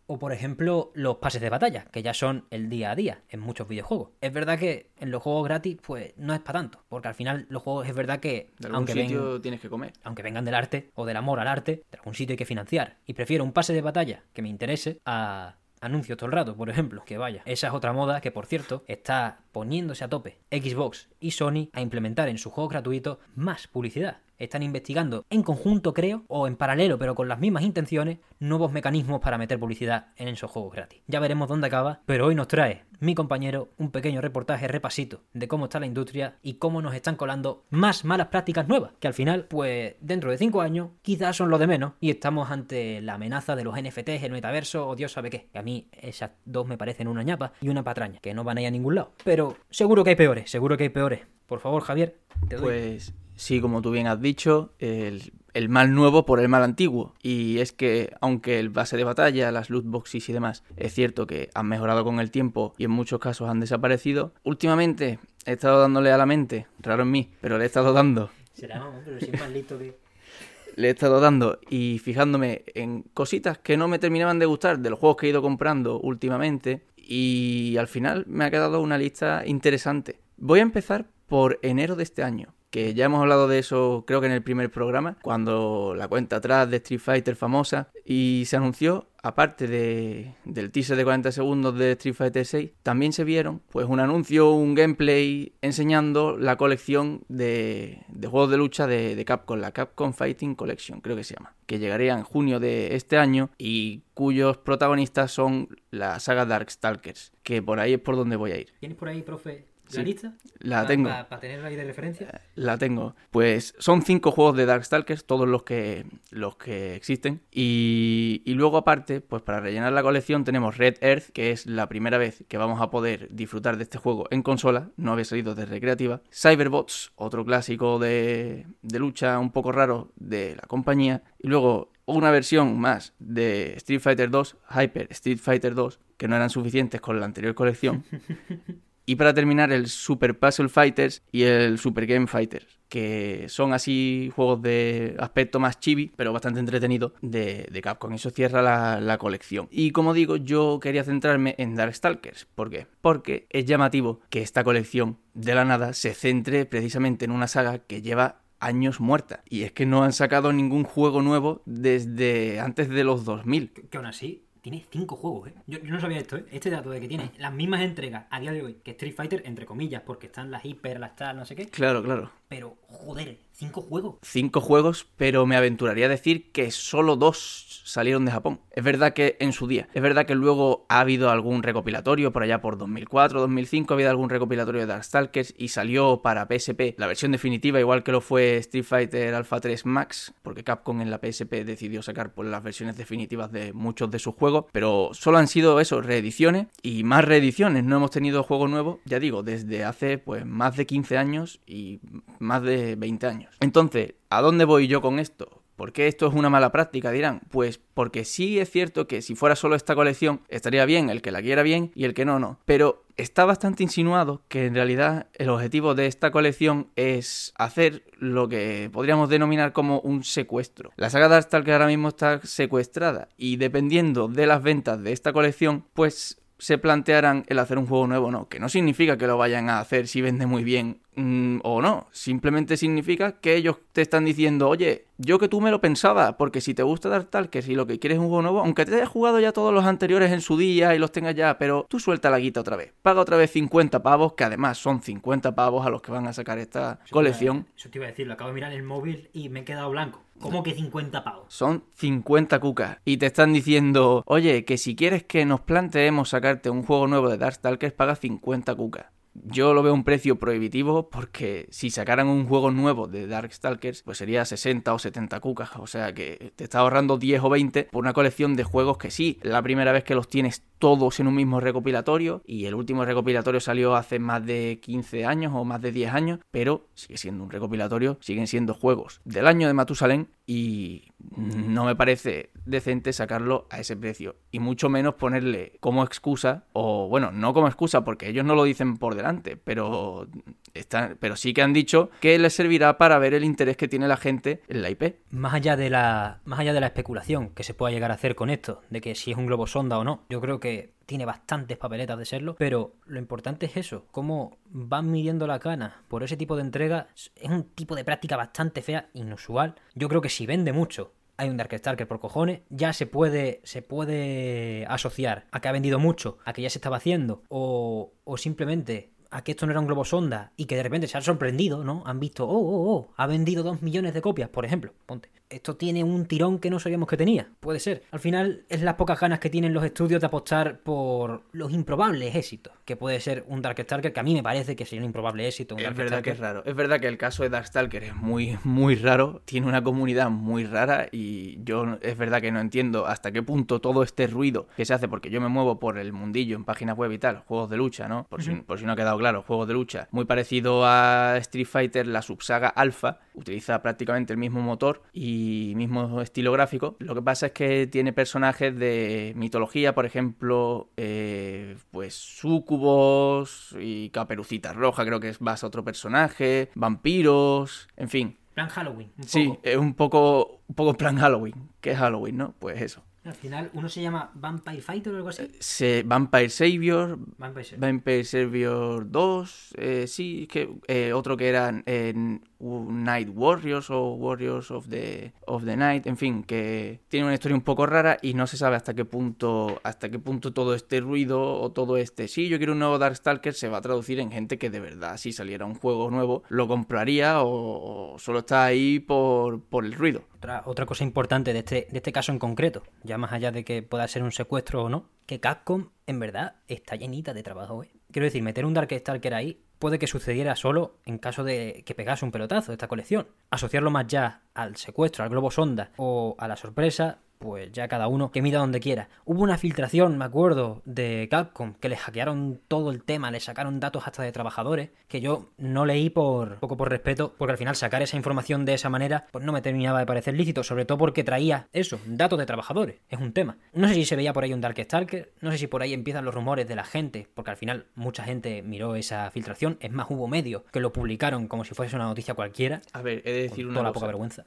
O por ejemplo los pases de batalla, que ya son el día a día en muchos videojuegos. Es verdad que en los juegos gratis pues no es para tanto, porque al final los juegos es verdad que De algún aunque, sitio ven- tienes que comer. aunque vengan del arte o del amor al arte, de algún sitio hay que financiar. Y prefiero un pase de batalla que me interese a anuncios todo el rato, por ejemplo, que vaya. Esa es otra moda que, por cierto, está poniéndose a tope Xbox y Sony a implementar en sus juegos gratuitos más publicidad. Están investigando en conjunto, creo, o en paralelo, pero con las mismas intenciones, nuevos mecanismos para meter publicidad en esos juegos gratis. Ya veremos dónde acaba, pero hoy nos trae mi compañero un pequeño reportaje repasito de cómo está la industria y cómo nos están colando más malas prácticas nuevas, que al final, pues dentro de 5 años, quizás son lo de menos y estamos ante la amenaza de los NFTs, el metaverso o Dios sabe qué. Que a mí esas dos me parecen una ñapa y una patraña, que no van a ir a ningún lado. Pero seguro que hay peores, seguro que hay peores. Por favor, Javier, te doy. Pues sí, como tú bien has dicho, el, el mal nuevo por el mal antiguo. Y es que, aunque el base de batalla, las loot boxes y demás, es cierto que han mejorado con el tiempo y en muchos casos han desaparecido, últimamente he estado dándole a la mente, raro en mí, pero le he estado dando Será, mamá, pero si es más listo que... le he estado dando y fijándome en cositas que no me terminaban de gustar de los juegos que he ido comprando últimamente y al final me ha quedado una lista interesante. Voy a empezar por enero de este año, que ya hemos hablado de eso creo que en el primer programa, cuando la cuenta atrás de Street Fighter famosa y se anunció, aparte de, del teaser de 40 segundos de Street Fighter 6, también se vieron pues un anuncio, un gameplay enseñando la colección de, de juegos de lucha de, de Capcom, la Capcom Fighting Collection creo que se llama, que llegaría en junio de este año y cuyos protagonistas son la saga Darkstalkers, que por ahí es por donde voy a ir. ¿Tienes por ahí, profe, la Sí, lista? La tengo. Para tenerla ahí de referencia. La tengo. Pues son cinco juegos de Darkstalkers, todos los que, los que existen. Y, y luego aparte, pues para rellenar la colección tenemos Red Earth, que es la primera vez que vamos a poder disfrutar de este juego en consola, no había salido de recreativa. Cyberbots, otro clásico de, de lucha un poco raro de la compañía. Y luego una versión más de Street Fighter 2, Hyper Street Fighter 2, que no eran suficientes con la anterior colección. Y para terminar, el Super Puzzle Fighters y el Super Game Fighters, que son así juegos de aspecto más chibi, pero bastante entretenido de, de Capcom. Eso cierra la, la colección. Y como digo, yo quería centrarme en Darkstalkers. ¿Por qué? Porque es llamativo que esta colección de la nada se centre precisamente en una saga que lleva años muerta. Y es que no han sacado ningún juego nuevo desde antes de los 2000. Que, aún así tiene cinco juegos, ¿eh? Yo, yo no sabía esto, ¿eh? Este dato de que tiene las mismas entregas a día de hoy que Street Fighter, entre comillas, porque están las hiper, las tal, no sé qué. Claro, claro. Pero, joder, cinco juegos. cinco juegos, pero me aventuraría a decir que solo dos salieron de Japón. Es verdad que en su día, es verdad que luego ha habido algún recopilatorio por allá por 2004, 2005, ha habido algún recopilatorio de Darkstalkers y salió para PSP la versión definitiva, igual que lo fue Street Fighter Alpha 3 Max, porque Capcom en la PSP decidió sacar pues, las versiones definitivas de muchos de sus juegos, pero solo han sido eso, reediciones y más reediciones. No hemos tenido juego nuevo, ya digo, desde hace pues más de 15 años y más de 20 años. Entonces, ¿a dónde voy yo con esto? ¿Por qué esto es una mala práctica? Dirán. Pues porque sí es cierto que si fuera solo esta colección, estaría bien el que la quiera bien y el que no, no. Pero está bastante insinuado que en realidad el objetivo de esta colección es hacer lo que podríamos denominar como un secuestro. La saga Darkstalker ahora mismo está secuestrada y dependiendo de las ventas de esta colección, pues se plantearan el hacer un juego nuevo, no, que no significa que lo vayan a hacer si vende muy bien mm, o no, simplemente significa que ellos te están diciendo, oye, yo que tú me lo pensaba, porque si te gusta dar tal, que si lo que quieres es un juego nuevo, aunque te hayas jugado ya todos los anteriores en su día y los tengas ya, pero tú suelta la guita otra vez, paga otra vez 50 pavos, que además son 50 pavos a los que van a sacar esta colección. eso te iba a decir, lo acabo de mirar en el móvil y me he quedado blanco. ¿Cómo que 50 pavos? Son 50 cucas. Y te están diciendo, oye, que si quieres que nos planteemos sacarte un juego nuevo de Darkstalkers, paga 50 cucas. Yo lo veo un precio prohibitivo porque si sacaran un juego nuevo de Darkstalkers, pues sería 60 o 70 cucas. O sea que te está ahorrando 10 o 20 por una colección de juegos que sí, la primera vez que los tienes todos en un mismo recopilatorio y el último recopilatorio salió hace más de 15 años o más de 10 años, pero sigue siendo un recopilatorio, siguen siendo juegos del año de Matusalén y no me parece decente sacarlo a ese precio y mucho menos ponerle como excusa o bueno, no como excusa porque ellos no lo dicen por delante, pero están, pero sí que han dicho que les servirá para ver el interés que tiene la gente en la IP. Más allá de la más allá de la especulación que se pueda llegar a hacer con esto, de que si es un globo sonda o no, yo creo que tiene bastantes papeletas de serlo, pero lo importante es eso, cómo van midiendo la cana por ese tipo de entrega, es un tipo de práctica bastante fea, inusual. Yo creo que si vende mucho hay un Darkstalker por cojones, ya se puede, se puede asociar a que ha vendido mucho, a que ya se estaba haciendo, o, o simplemente a que esto no era un globo sonda y que de repente se han sorprendido, ¿no? Han visto, oh, oh, oh, ha vendido dos millones de copias, por ejemplo. Ponte esto tiene un tirón que no sabíamos que tenía. Puede ser. Al final es las pocas ganas que tienen los estudios de apostar por los improbables éxitos. Que puede ser un Darkstalker, que a mí me parece que sería un improbable éxito. es verdad que es raro. Es verdad que el caso de Darkstalker es muy, muy raro. Tiene una comunidad muy rara y yo es verdad que no entiendo hasta qué punto todo este ruido que se hace, porque yo me muevo por el mundillo en páginas web y tal, juegos de lucha, ¿no? Por, si, por si no ha quedado claro, juegos de lucha. Muy parecido a Street Fighter, la subsaga Alpha. Utiliza prácticamente el mismo motor y mismo estilo gráfico. Lo que pasa es que tiene personajes de mitología, por ejemplo, eh, pues sucubos y caperucita roja, creo que es más otro personaje, vampiros, en fin. Plan Halloween. sí, es un poco, un poco plan Halloween. ¿Qué es Halloween, no? Pues eso. Al final, uno se llama Vampire Fighter o algo así. Se, Vampire Savior. Vampire Savior. 2. Eh, sí, que eh, otro que era en Night Warriors o Warriors of the, of the Night, en fin, que tiene una historia un poco rara y no se sabe hasta qué punto hasta qué punto todo este ruido o todo este sí, yo quiero un nuevo Darkstalker se va a traducir en gente que de verdad si saliera un juego nuevo lo compraría o, solo está ahí por, por el ruido. Otra, otra cosa importante de este, de este caso en concreto, ya más allá de que pueda ser un secuestro o no, que Capcom en verdad está llenita de trabajo. ¿eh? Quiero decir, meter un Darkstalker ahí puede que sucediera solo en caso de que pegase un pelotazo de esta colección. Asociarlo más ya al secuestro, al globo sonda o a la sorpresa pues ya cada uno que mida donde quiera. Hubo una filtración, me acuerdo, de Capcom, que le hackearon todo el tema, le sacaron datos hasta de trabajadores, que yo no leí por poco por respeto, porque al final sacar esa información de esa manera, pues no me terminaba de parecer lícito, sobre todo porque traía eso, datos de trabajadores, es un tema. No sé si se veía por ahí un Darkstalker, no sé si por ahí empiezan los rumores de la gente, porque al final mucha gente miró esa filtración, es más, hubo medios que lo publicaron como si fuese una noticia cualquiera. A ver, he de decir una toda la poca vergüenza.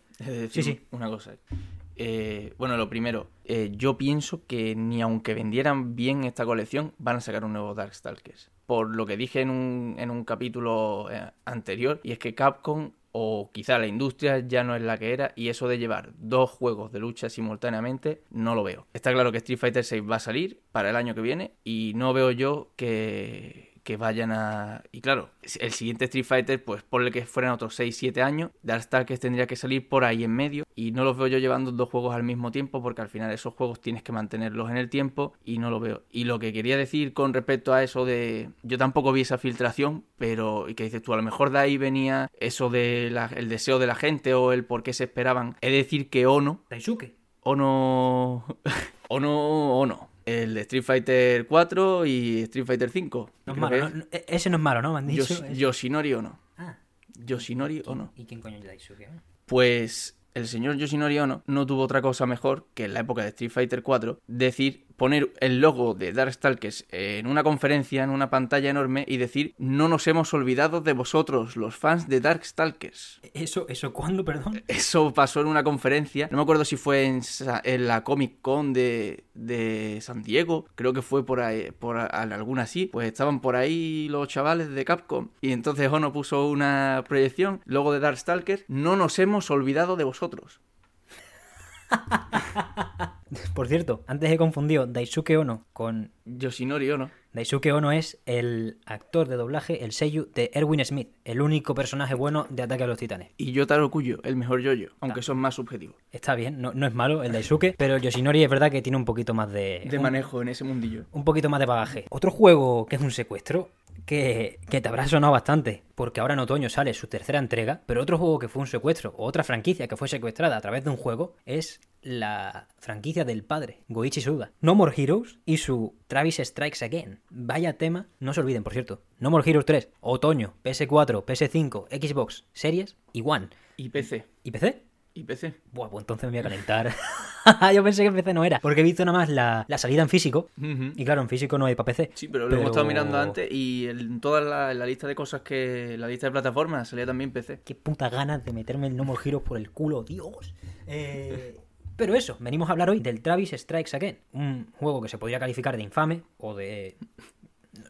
sí, sí. una cosa. Eh, bueno, lo primero, eh, yo pienso que ni aunque vendieran bien esta colección, van a sacar un nuevo Darkstalkers. Por lo que dije en un, en un capítulo eh, anterior, y es que Capcom o quizá la industria ya no es la que era y eso de llevar dos juegos de lucha simultáneamente no lo veo. Está claro que Street Fighter 6 va a salir para el año que viene y no veo yo que que vayan a... Y claro, el siguiente Street Fighter, pues ponle que fueran otros 6-7 años, Darkstalkers tendría que salir por ahí en medio y no los veo yo llevando dos juegos al mismo tiempo porque al final esos juegos tienes que mantenerlos en el tiempo y no lo veo. Y lo que quería decir con respecto a eso de... Yo tampoco vi esa filtración, pero... Y que dices tú, a lo mejor de ahí venía eso del el deseo de la gente o el por qué se esperaban. Es decir, que Ono... Daisuke. Ono... Ono... Ono el de Street Fighter 4 y Street Fighter 5. No es malo, e, ese no es malo, ¿no? Me han dicho. Yoshinori Ono. Ah. Yoshinori Ono. ¿Y quién coño es Daisuke? Pues el señor Yoshinori Ono no tuvo otra cosa mejor que en la época de Street Fighter 4 decir poner el logo de Darkstalkers en una conferencia, en una pantalla enorme y decir no nos hemos olvidado de vosotros, los fans de Darkstalkers. ¿Eso, eso cuándo, perdón? Eso pasó en una conferencia, no me acuerdo si fue en, en la Comic Con de, de, San Diego, creo que fue por ahí, por alguna así, pues estaban por ahí los chavales de Capcom y entonces Ono puso una proyección, logo de Darkstalkers, no nos hemos olvidado de vosotros. Por cierto, antes he confundido Daisuke Ono con Yoshinori Ono. Daisuke Ono es el actor de doblaje, el seiyuu de Erwin Smith, el único personaje bueno de Ataque a los Titanes. Y Yotaro Kuyo, el mejor yoyo, aunque son más subjetivos. Está bien, no, es malo el Daisuke, pero el Yoshinori es verdad que tiene un poquito más de... De manejo en ese mundillo. Un poquito más de bagaje. Otro juego que es un secuestro, que, que, te habrá sonado bastante, porque ahora en otoño sale su tercera entrega, pero otro juego que fue un secuestro, o otra franquicia que fue secuestrada a través de un juego, es la franquicia del padre, Goichi Suda. No More Heroes y su Travis Strikes Again. Vaya tema, no se olviden, por cierto. No More Heroes 3, otoño, PS4, PS5, Xbox, Series y One. Y PC. ¿Y PC? ¿Y PC? Buah, pues entonces me voy a calentar. Yo pensé que PC no era, porque he visto nada más la, salida en físico. Y claro, en físico no hay para PC. Sí, pero lo hemos estado mirando antes y en toda la, lista de cosas que. La lista de plataformas salía también PC. Qué puta ganas de meterme el No More Heroes por el culo, Dios. Eh. Pero eso, venimos a hablar hoy del Travis Strikes Again, un juego que se podría calificar de infame o de...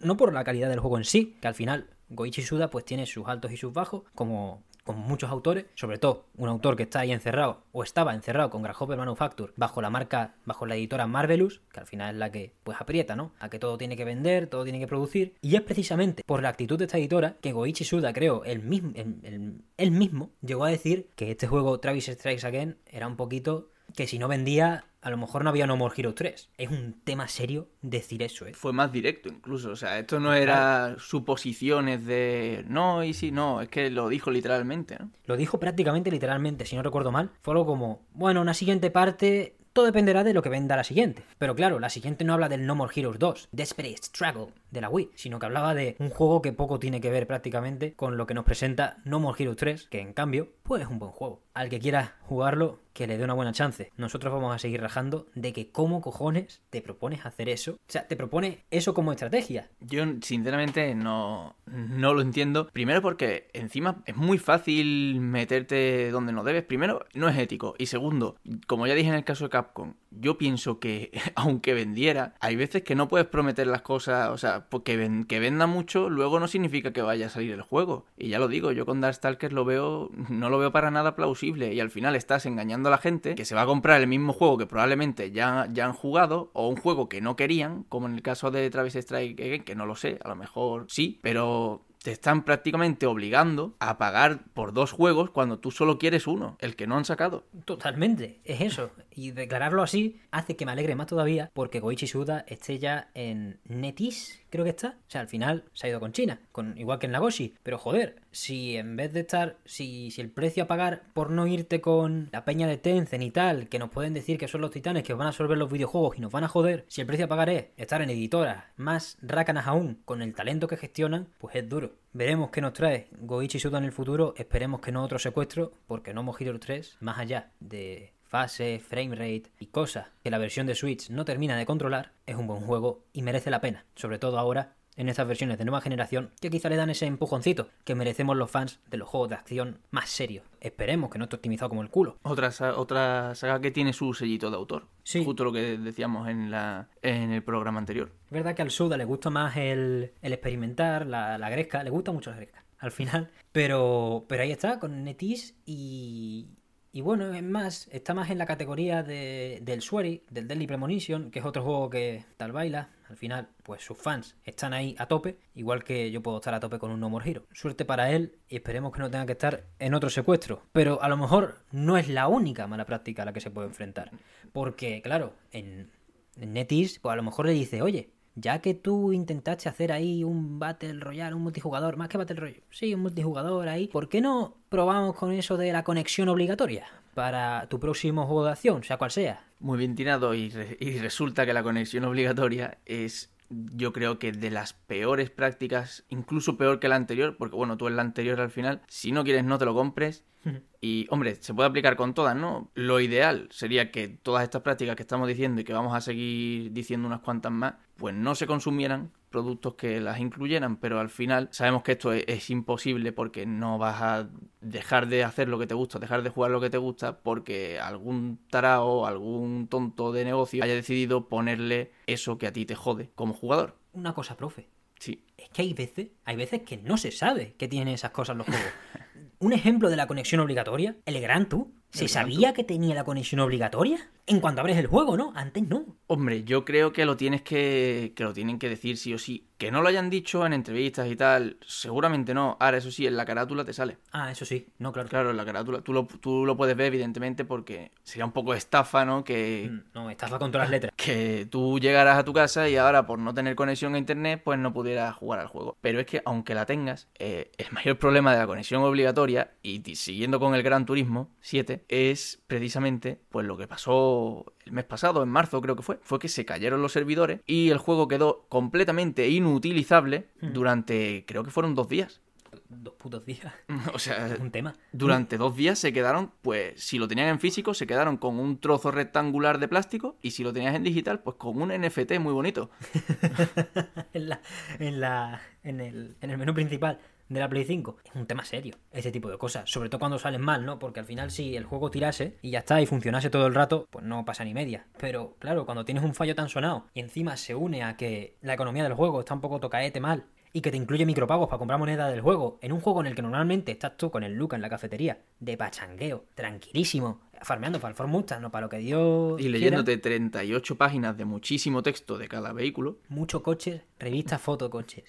No por la calidad del juego en sí, que al final Goichi Suda pues tiene sus altos y sus bajos, como con muchos autores, sobre todo un autor que está ahí encerrado o estaba encerrado con Grasshopper Manufacture bajo la marca, bajo la editora Marvelous, que al final es la que pues aprieta, ¿no? A que todo tiene que vender, todo tiene que producir. Y es precisamente por la actitud de esta editora que Goichi Suda, creo, él mismo, él mismo llegó a decir que este juego Travis Strikes Again era un poquito que si no vendía, a lo mejor no había No More Heroes 3. Es un tema serio decir eso, ¿eh? Fue más directo incluso, o sea, esto no era suposiciones de no y si no, es que lo dijo literalmente, ¿no? Lo dijo prácticamente literalmente, si no recuerdo mal. Fue algo como, bueno, una siguiente parte todo dependerá de lo que venda la siguiente. Pero claro, la siguiente no habla del No More Heroes 2, Desperate Struggle de la Wii, sino que hablaba de un juego que poco tiene que ver prácticamente con lo que nos presenta No More Heroes 3, que en cambio, pues es un buen juego. Al que quiera jugarlo, que le dé una buena chance. Nosotros vamos a seguir rajando de que cómo cojones te propones hacer eso. O sea, te propone eso como estrategia. Yo sinceramente no, no lo entiendo. Primero porque encima es muy fácil meterte donde no debes. Primero, no es ético. Y segundo, como ya dije en el caso de Capcom, yo pienso que aunque vendiera, hay veces que no puedes prometer las cosas, o sea, porque ven, que venda mucho, luego no significa que vaya a salir el juego. Y ya lo digo, yo con Darkstalkers lo veo, no lo veo para nada plausible. Y al final estás engañando a la gente que se va a comprar el mismo juego que probablemente ya, ya han jugado, o un juego que no querían, como en el caso de Travis Strike, que no lo sé, a lo mejor sí, pero te están prácticamente obligando a pagar por dos juegos cuando tú solo quieres uno, el que no han sacado. Totalmente, es eso. Y declararlo así hace que me alegre más todavía porque Goichi Suda esté ya en Netis, creo que está. O sea, al final se ha ido con China, con, igual que en Nagoshi. Pero joder, si en vez de estar, si, si el precio a pagar por no irte con la peña de Tencent y tal, que nos pueden decir que son los titanes que van a absorber los videojuegos y nos van a joder, si el precio a pagar es estar en editoras más rácanas aún con el talento que gestionan, pues es duro. Veremos qué nos trae Goichi Suda en el futuro. Esperemos que no otro secuestro, porque no ido 3, más allá de fase, frame rate y cosas que la versión de Switch no termina de controlar, es un buen juego y merece la pena, sobre todo ahora en estas versiones de nueva generación que quizá le dan ese empujoncito que merecemos los fans de los juegos de acción más serios. Esperemos que no esté optimizado como el culo. Otra, otra saga que tiene su sellito de autor. Sí. Justo lo que decíamos en, la, en el programa anterior. Es verdad que al Suda le gusta más el, experimentar, la, la gresca, le gusta mucho la gresca al final. Pero, pero ahí está, con Netis y, y bueno, es más, está más en la categoría de, del Swery, del Deadly Premonition, que es otro juego que tal baila. Al final, pues sus fans están ahí a tope, igual que yo puedo estar a tope con un No More Hero. Suerte para él y esperemos que no tenga que estar en otro secuestro. Pero a lo mejor no es la única mala práctica a la que se puede enfrentar. Porque, claro, en, en Netis, pues a lo mejor le dice, oye, ya que tú intentaste hacer ahí un Battle Royale, un multijugador, más que Battle Royale, sí, un multijugador ahí, ¿por qué no probamos con eso de la conexión obligatoria para tu próximo juego de acción, sea cual sea? Muy bien tirado y, y resulta que la conexión obligatoria es yo creo que de las peores prácticas, incluso peor que la anterior, porque bueno, tú en la anterior al final, si no quieres no te lo compres. Y hombre, se puede aplicar con todas, ¿no? Lo ideal sería que todas estas prácticas que estamos diciendo y que vamos a seguir diciendo unas cuantas más, pues no se consumieran productos que las incluyeran, pero al final sabemos que esto es, imposible porque no vas a dejar de hacer lo que te gusta, dejar de jugar lo que te gusta, porque algún tarao, algún tonto de negocio haya decidido ponerle eso que a ti te jode como jugador. Una cosa, profe. Sí. Es que hay veces, hay veces que no se sabe que tienen esas cosas los juegos. Un ejemplo de la conexión obligatoria, el Gran Tour. ¿Se sabía que tenía la conexión obligatoria? En cuanto abres el juego, ¿no? Antes no. Hombre, yo creo que lo tienes que. que lo tienen que decir sí o sí. Que no lo hayan dicho en entrevistas y tal, seguramente no. Ahora, eso sí, en la carátula te sale. Ah, eso sí, no, claro. Claro, en la carátula. Tú lo, tú lo puedes ver, evidentemente, porque sería un poco estafa, ¿no? Que. Mm, no, estafa con todas las letras. Que tú llegaras a tu casa y ahora, por no tener conexión a internet, pues no pudieras jugar al juego. Pero es que, aunque la tengas, eh, el mayor problema de la conexión obligatoria, y siguiendo con el Gran Turismo 7, es precisamente pues lo que pasó el mes pasado, en marzo creo que fue, fue que se cayeron los servidores y el juego quedó completamente inutilizable hmm. durante, creo que fueron dos días. Dos putos días. O sea, un tema. Durante dos días se quedaron, pues, si lo tenían en físico, se quedaron con un trozo rectangular de plástico y si lo tenías en digital, pues con un NFT muy bonito. en, la, en, la, en, el, en el menú principal de la Play 5. Es un tema serio, ese tipo de cosas. Sobre todo cuando salen mal, ¿no? Porque al final si el juego tirase y ya está y funcionase todo el rato, pues no pasa ni media. Pero claro, cuando tienes un fallo tan sonado y encima se une a que la economía del juego está un poco tocaete mal y que te incluye micropagos para comprar moneda del juego, en un juego en el que normalmente estás tú con el Luca en la cafetería, de pachangueo, tranquilísimo, farmeando para el Ford Mustang, no para lo que Dios. Y leyéndote 38 páginas de muchísimo texto de cada vehículo. Mucho coches, revistas fotocoches.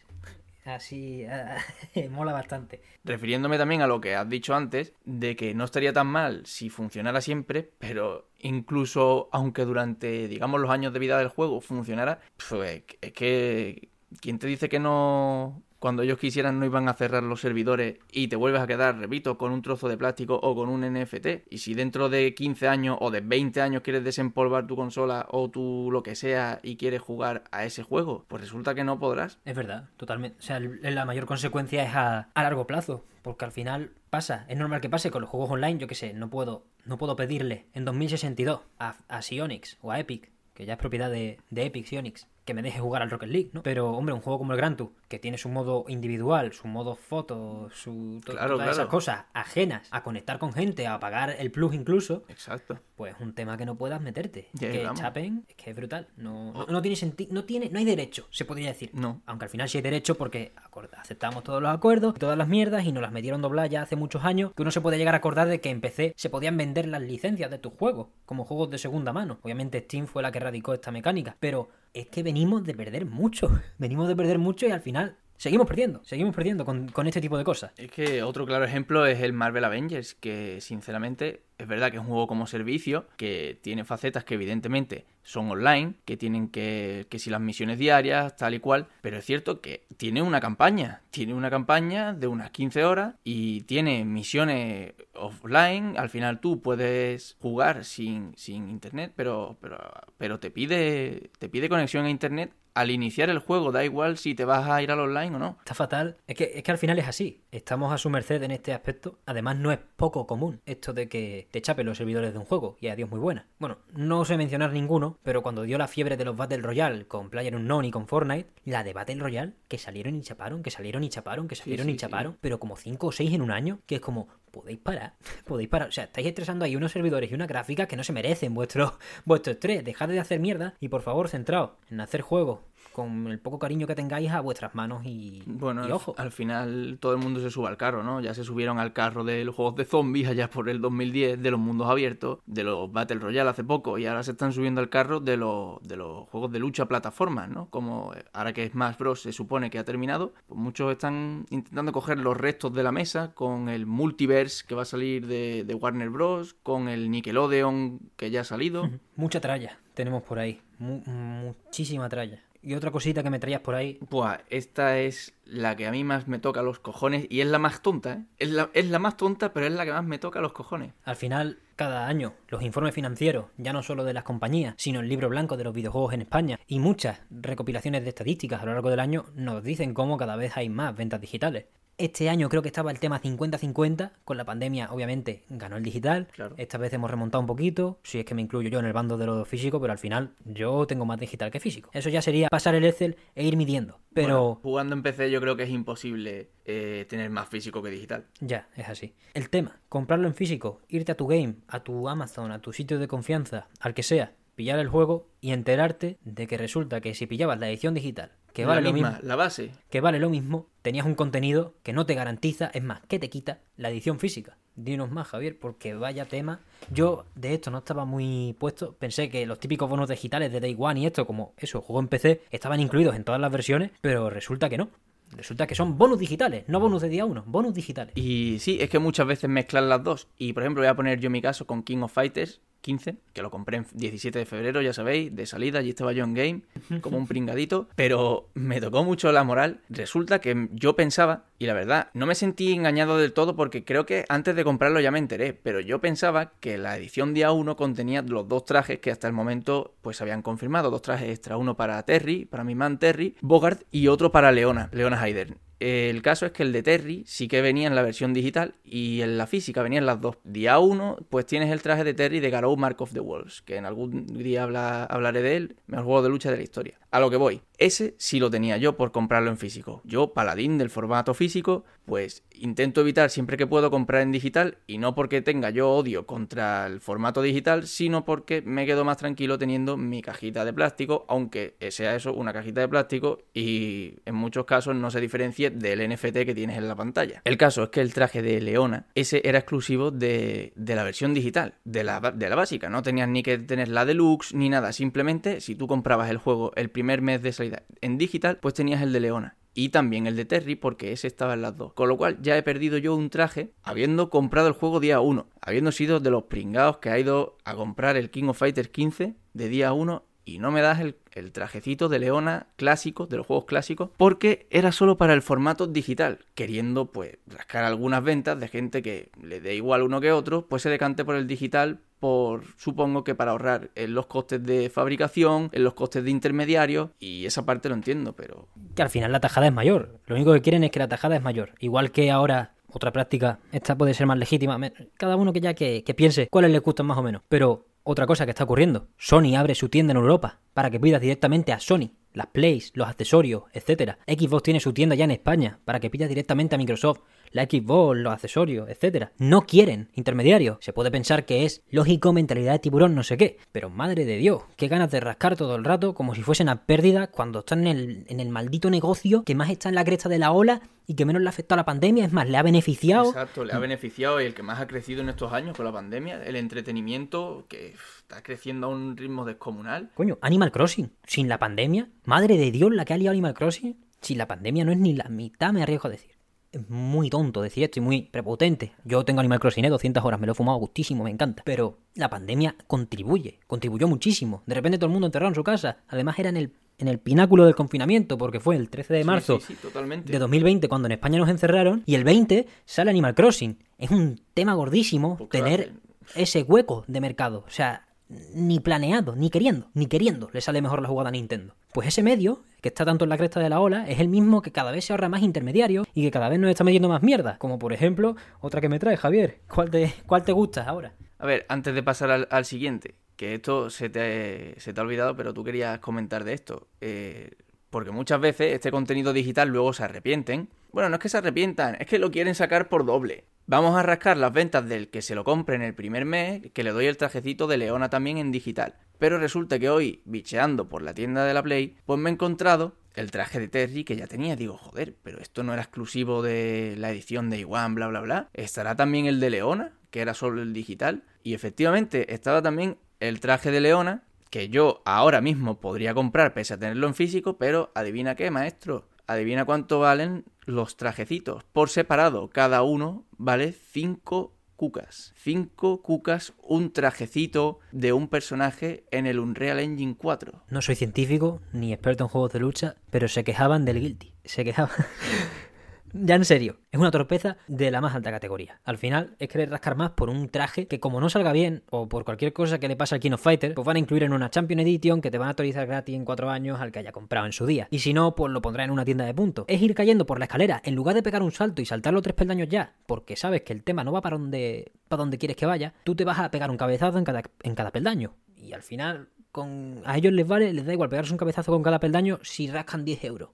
Así mola bastante. Refiriéndome también a lo que has dicho antes, de que no estaría tan mal si funcionara siempre, pero incluso aunque durante, digamos, los años de vida del juego funcionara, pues es que... ¿Quién te dice que no cuando ellos quisieran no iban a cerrar los servidores y te vuelves a quedar, repito, con un trozo de plástico o con un NFT. Y si dentro de 15 años o de 20 años quieres desempolvar tu consola o tu lo que sea y quieres jugar a ese juego, pues resulta que no podrás. Es verdad, totalmente. O sea, la mayor consecuencia es a, largo plazo, porque al final pasa, es normal que pase con los juegos online, yo qué sé, no puedo, no puedo pedirle en 2062 a, a Sionix o a Epic, que ya es propiedad de, de Epic Sionix, que me deje jugar al Rocket League, ¿no? Pero, hombre, un juego como el Gran Tour, que tiene su modo individual, su modo foto, su todas esas cosas ajenas a conectar con gente, a pagar el plus incluso. Exacto. Pues un tema que no puedas meterte. que chapen, es que es brutal. No, no, tiene sentido, no tiene, no hay derecho, se podría decir. No. Aunque al final sí hay derecho porque aceptamos todos los acuerdos, todas las mierdas y nos las metieron doblar ya hace muchos años, que uno se puede llegar a acordar de que en PC se podían vender las licencias de tus juegos, como juegos de segunda mano. Obviamente Steam fue la que radicó esta mecánica, pero es que venimos de perder mucho. Venimos de perder mucho y al final seguimos perdiendo, seguimos perdiendo con, con, este tipo de cosas. Es que otro claro ejemplo es el Marvel Avengers, que sinceramente es verdad que es un juego como servicio, que tiene facetas que evidentemente son online, que tienen que, que si las misiones diarias, tal y cual, pero es cierto que tiene una campaña, tiene una campaña de unas 15 horas y tiene misiones offline, al final tú puedes jugar sin, sin internet, pero, pero, pero te pide, te pide conexión a internet al iniciar el juego, da igual si te vas a ir al online o no. Está fatal. Es que, es que al final es así. Estamos a su merced en este aspecto. Además, no es poco común esto de que te chapen los servidores de un juego y adiós muy buena. Bueno, no sé mencionar ninguno, pero cuando dio la fiebre de los Battle Royale con PlayerUnknown y con Fortnite, la de Battle Royale, que salieron y chaparon, que salieron y chaparon, que salieron y chaparon, pero como 5 o 6 en un año, que es como, podéis parar, podéis parar. O sea, estáis estresando ahí unos servidores y una gráfica que no se merecen vuestro, vuestro estrés. Dejad de hacer mierda y por favor centraos en hacer juegos con el poco cariño que tengáis a vuestras manos y, bueno, ojo. Al, final todo el mundo se sube al carro, ¿no? Ya se subieron al carro de los juegos de zombies allá por el 2010, de los mundos abiertos, de los Battle Royale hace poco, y ahora se están subiendo al carro de los, de los juegos de lucha plataformas, ¿no? Como ahora que Smash Bros. se supone que ha terminado, pues muchos están intentando coger los restos de la mesa con el multiverse que va a salir de, de Warner Bros., con el Nickelodeon que ya ha salido. Mucha tralla tenemos por ahí, muchísima tralla Y otra cosita que me traías por ahí. Pues esta es la que a mí más me toca los cojones y es la más tonta, ¿eh? Es la, es la más tonta, pero es la que más me toca los cojones. Al final, cada año, los informes financieros, ya no solo de las compañías, sino el libro blanco de los videojuegos en España y muchas recopilaciones de estadísticas a lo largo del año nos dicen cómo cada vez hay más ventas digitales. Este año creo que estaba el tema 50-50, con la pandemia obviamente ganó el digital, Claro. esta vez hemos remontado un poquito, si es que me incluyo yo en el bando de lo físico, pero al final yo tengo más digital que físico. Eso ya sería pasar el Excel e ir midiendo, pero Bueno, jugando en PC yo creo que es imposible eh, tener más físico que digital. ya, es así. El tema, comprarlo en físico, irte a tu game, a tu Amazon, a tu sitio de confianza, al que sea, pillar el juego y enterarte de que resulta que si pillabas la edición digital, que vale lo mismo, la base. que vale lo mismo, tenías un contenido que no te garantiza, es más, que te quita la edición física. Dinos más, Javier, porque vaya tema. Yo de esto no estaba muy puesto. Pensé que los típicos bonos digitales de Day One y esto, como eso, juego en PC, estaban incluidos en todas las versiones, pero resulta que no. Resulta que son bonus digitales, no bonus de día uno, bonus digitales. Y sí, es que muchas veces mezclan las dos. Y por ejemplo, voy a poner yo mi caso con King of Fighters 15, que lo compré en 17 de febrero, ya sabéis, de salida, allí estaba yo en game, como un pringadito, pero me tocó mucho la moral. Resulta que yo pensaba, y la verdad, no me sentí engañado del todo porque creo que antes de comprarlo ya me enteré, pero yo pensaba que la edición día 1 contenía los dos trajes que hasta el momento pues habían confirmado, dos trajes extra, uno para Terry, para mi man Terry, Bogart y otro para Leona, Leona Hayden. El caso es que el de Terry sí que venía en la versión digital y en la física venían las dos. Día 1, pues tienes el traje de Terry de Garou Mark of the Wolves, que en algún día habla- hablaré de él, mejor juego de lucha de la historia. A lo que voy, ese sí lo tenía yo por comprarlo en físico. Yo, paladín del formato físico, pues intento evitar siempre que puedo comprar en digital y no porque tenga yo odio contra el formato digital, sino porque me quedo más tranquilo teniendo mi cajita de plástico, aunque sea eso una cajita de plástico y en muchos casos no se diferencie del NFT que tienes en la pantalla. El caso es que el traje de Leona, ese era exclusivo de, de la versión digital, de la, de la básica, no tenías ni que tener la deluxe ni nada, simplemente si tú comprabas el juego el primer mes de salida en digital, pues tenías el de Leona. Y también el de Terry, porque ese estaba en las dos. Con lo cual ya he perdido yo un traje habiendo comprado el juego día 1. Habiendo sido de los pringados que ha ido a comprar el King of Fighters 15 de día 1 y no me das el, el trajecito de Leona clásico, de los juegos clásicos, porque era solo para el formato digital, queriendo pues rascar algunas ventas de gente que le dé igual uno que otro, pues se decante por el digital por supongo que para ahorrar en los costes de fabricación, en los costes de intermediarios y esa parte lo entiendo, pero que al final la tajada es mayor. Lo único que quieren es que la tajada es mayor. Igual que ahora, otra práctica, esta puede ser más legítima. Cada uno que ya que, piense cuáles le gustan más o menos. Pero otra cosa que está ocurriendo, Sony abre su tienda en Europa para que pidas directamente a Sony. Las plays, los accesorios, etcétera. Xbox tiene su tienda ya en España para que pidas directamente a Microsoft. La Xbox, los accesorios, etcétera. No quieren intermediarios. Se puede pensar que es lógico, mentalidad de tiburón, no sé qué. Pero madre de Dios, qué ganas de rascar todo el rato como si fuesen a pérdida cuando están en el, en el maldito negocio que más está en la cresta de la ola y que menos le ha afectado a la pandemia. Es más, le ha beneficiado. Exacto, le ha beneficiado y el que más ha crecido en estos años con la pandemia, el entretenimiento que está creciendo a un ritmo descomunal. Coño, Animal Crossing. Sin la pandemia, madre de Dios, la que ha liado Animal Crossing. Sin la pandemia no es ni la mitad, me arriesgo a decir. Es muy tonto decir esto y muy prepotente. Yo tengo Animal Crossing, ¿eh? 200 horas, me lo he fumado gustísimo, me encanta. Pero la pandemia contribuye, contribuyó muchísimo. De repente todo el mundo encerrado en su casa. Además era en el, en el pináculo del confinamiento, porque fue el 13 de Sí, marzo sí, sí, totalmente. de 2020 cuando en España nos encerraron y el 20 sale Animal Crossing. Es un tema gordísimo tener ese hueco de mercado. O sea, ni planeado, ni queriendo, ni queriendo le sale mejor la jugada a Nintendo. Pues ese medio, que está tanto en la cresta de la ola, es el mismo que cada vez se ahorra más intermediarios y que cada vez nos está metiendo más mierda. Como por ejemplo, otra que me trae, Javier. ¿Cuál te, cuál te gusta ahora? A ver, antes de pasar al, siguiente, que esto se te, se te ha olvidado, pero tú querías comentar de esto. Eh, porque muchas veces este contenido digital luego se arrepienten. Bueno, no es que se arrepientan, es que lo quieren sacar por doble. Vamos a rascar las ventas del que se lo compre en el primer mes, que le doy el trajecito de Leona también en digital. Pero resulta que hoy, bicheando por la tienda de la Play, pues me he encontrado el traje de Terry que ya tenía. Digo, joder, pero esto no era exclusivo de la edición de Iwan, bla, bla, bla. ¿Estará también el de Leona, que era solo el digital? Y efectivamente, estaba también el traje de Leona, que yo ahora mismo podría comprar pese a tenerlo en físico, pero adivina qué, maestro. Adivina cuánto valen los trajecitos. Por separado, cada uno vale 5 cucas. 5 cucas, un trajecito de un personaje en el Unreal Engine 4. No soy científico ni experto en juegos de lucha, pero se quejaban del Guilty. Se quejaban. Ya en serio, es una torpeza de la más alta categoría. Al final es querer rascar más por un traje que como no salga bien o por cualquier cosa que le pase al King of Fighter, pues van a incluir en una Champion Edition que te van a actualizar gratis en 4 años al que haya comprado en su día. Y si no, pues lo pondrá en una tienda de puntos. Es ir cayendo por la escalera en lugar de pegar un salto y saltar los tres peldaños ya, porque sabes que el tema no va para donde, para donde quieres que vaya, tú te vas a pegar un cabezazo en cada, en cada peldaño. Y al final, con, a ellos les vale, les da igual pegarse un cabezazo con cada peldaño si rascan 10 euros.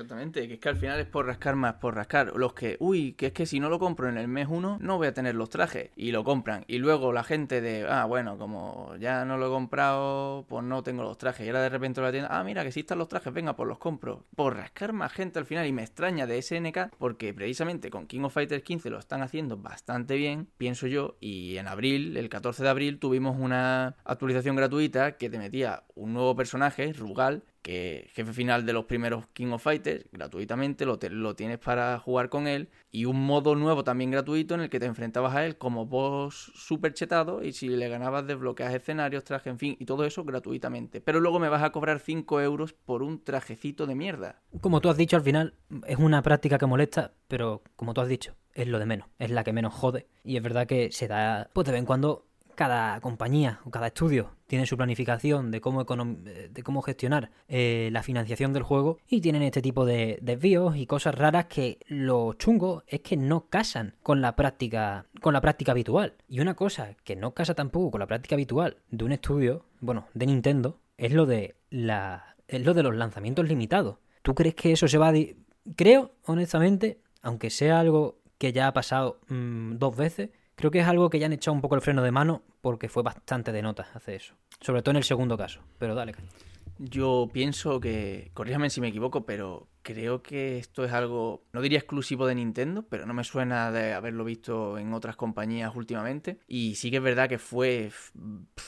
Exactamente, que es que al final es por rascar más, por rascar. Los que, uy, que es que si no lo compro en el mes 1, no voy a tener los trajes. Y lo compran. Y luego la gente de, ah, bueno, como ya no lo he comprado, pues no tengo los trajes. Y ahora de repente la tienda, ah, mira, que si están los trajes, venga, pues los compro. Por rascar más gente al final. Y me extraña de SNK, porque precisamente con King of Fighters 15 lo están haciendo bastante bien, pienso yo. Y en abril, el 14 de abril, tuvimos una actualización gratuita que te metía un nuevo personaje, Rugal, que jefe final de los primeros King of Fighters, gratuitamente, lo, tienes para jugar con él, y un modo nuevo también gratuito en el que te enfrentabas a él como boss super chetado, y si le ganabas desbloqueas escenarios, traje, en fin, y todo eso gratuitamente. Pero luego me vas a cobrar 5 euros por un trajecito de mierda. Como tú has dicho al final, es una práctica que molesta, pero como tú has dicho, es lo de menos, es la que menos jode, y es verdad que se da, pues de vez en cuando cada compañía o cada estudio tiene su planificación de cómo, de cómo gestionar eh, la financiación del juego y tienen este tipo de desvíos y cosas raras que lo chungo es que no casan con la práctica con la práctica habitual. Y una cosa que no casa tampoco con la práctica habitual de un estudio, bueno, de Nintendo, es lo de la es lo de los lanzamientos limitados. ¿Tú crees que eso se va a creo honestamente, aunque sea algo que ya ha pasado mm, dos veces, Creo que es algo que ya han echado un poco el freno de mano porque fue bastante de nota hacer eso. Sobre todo en el segundo caso. Pero dale, Yo pienso que, corríjame si me equivoco, pero creo que esto es algo, no diría exclusivo de Nintendo, pero no me suena de haberlo visto en otras compañías últimamente. Y sí que es verdad que fue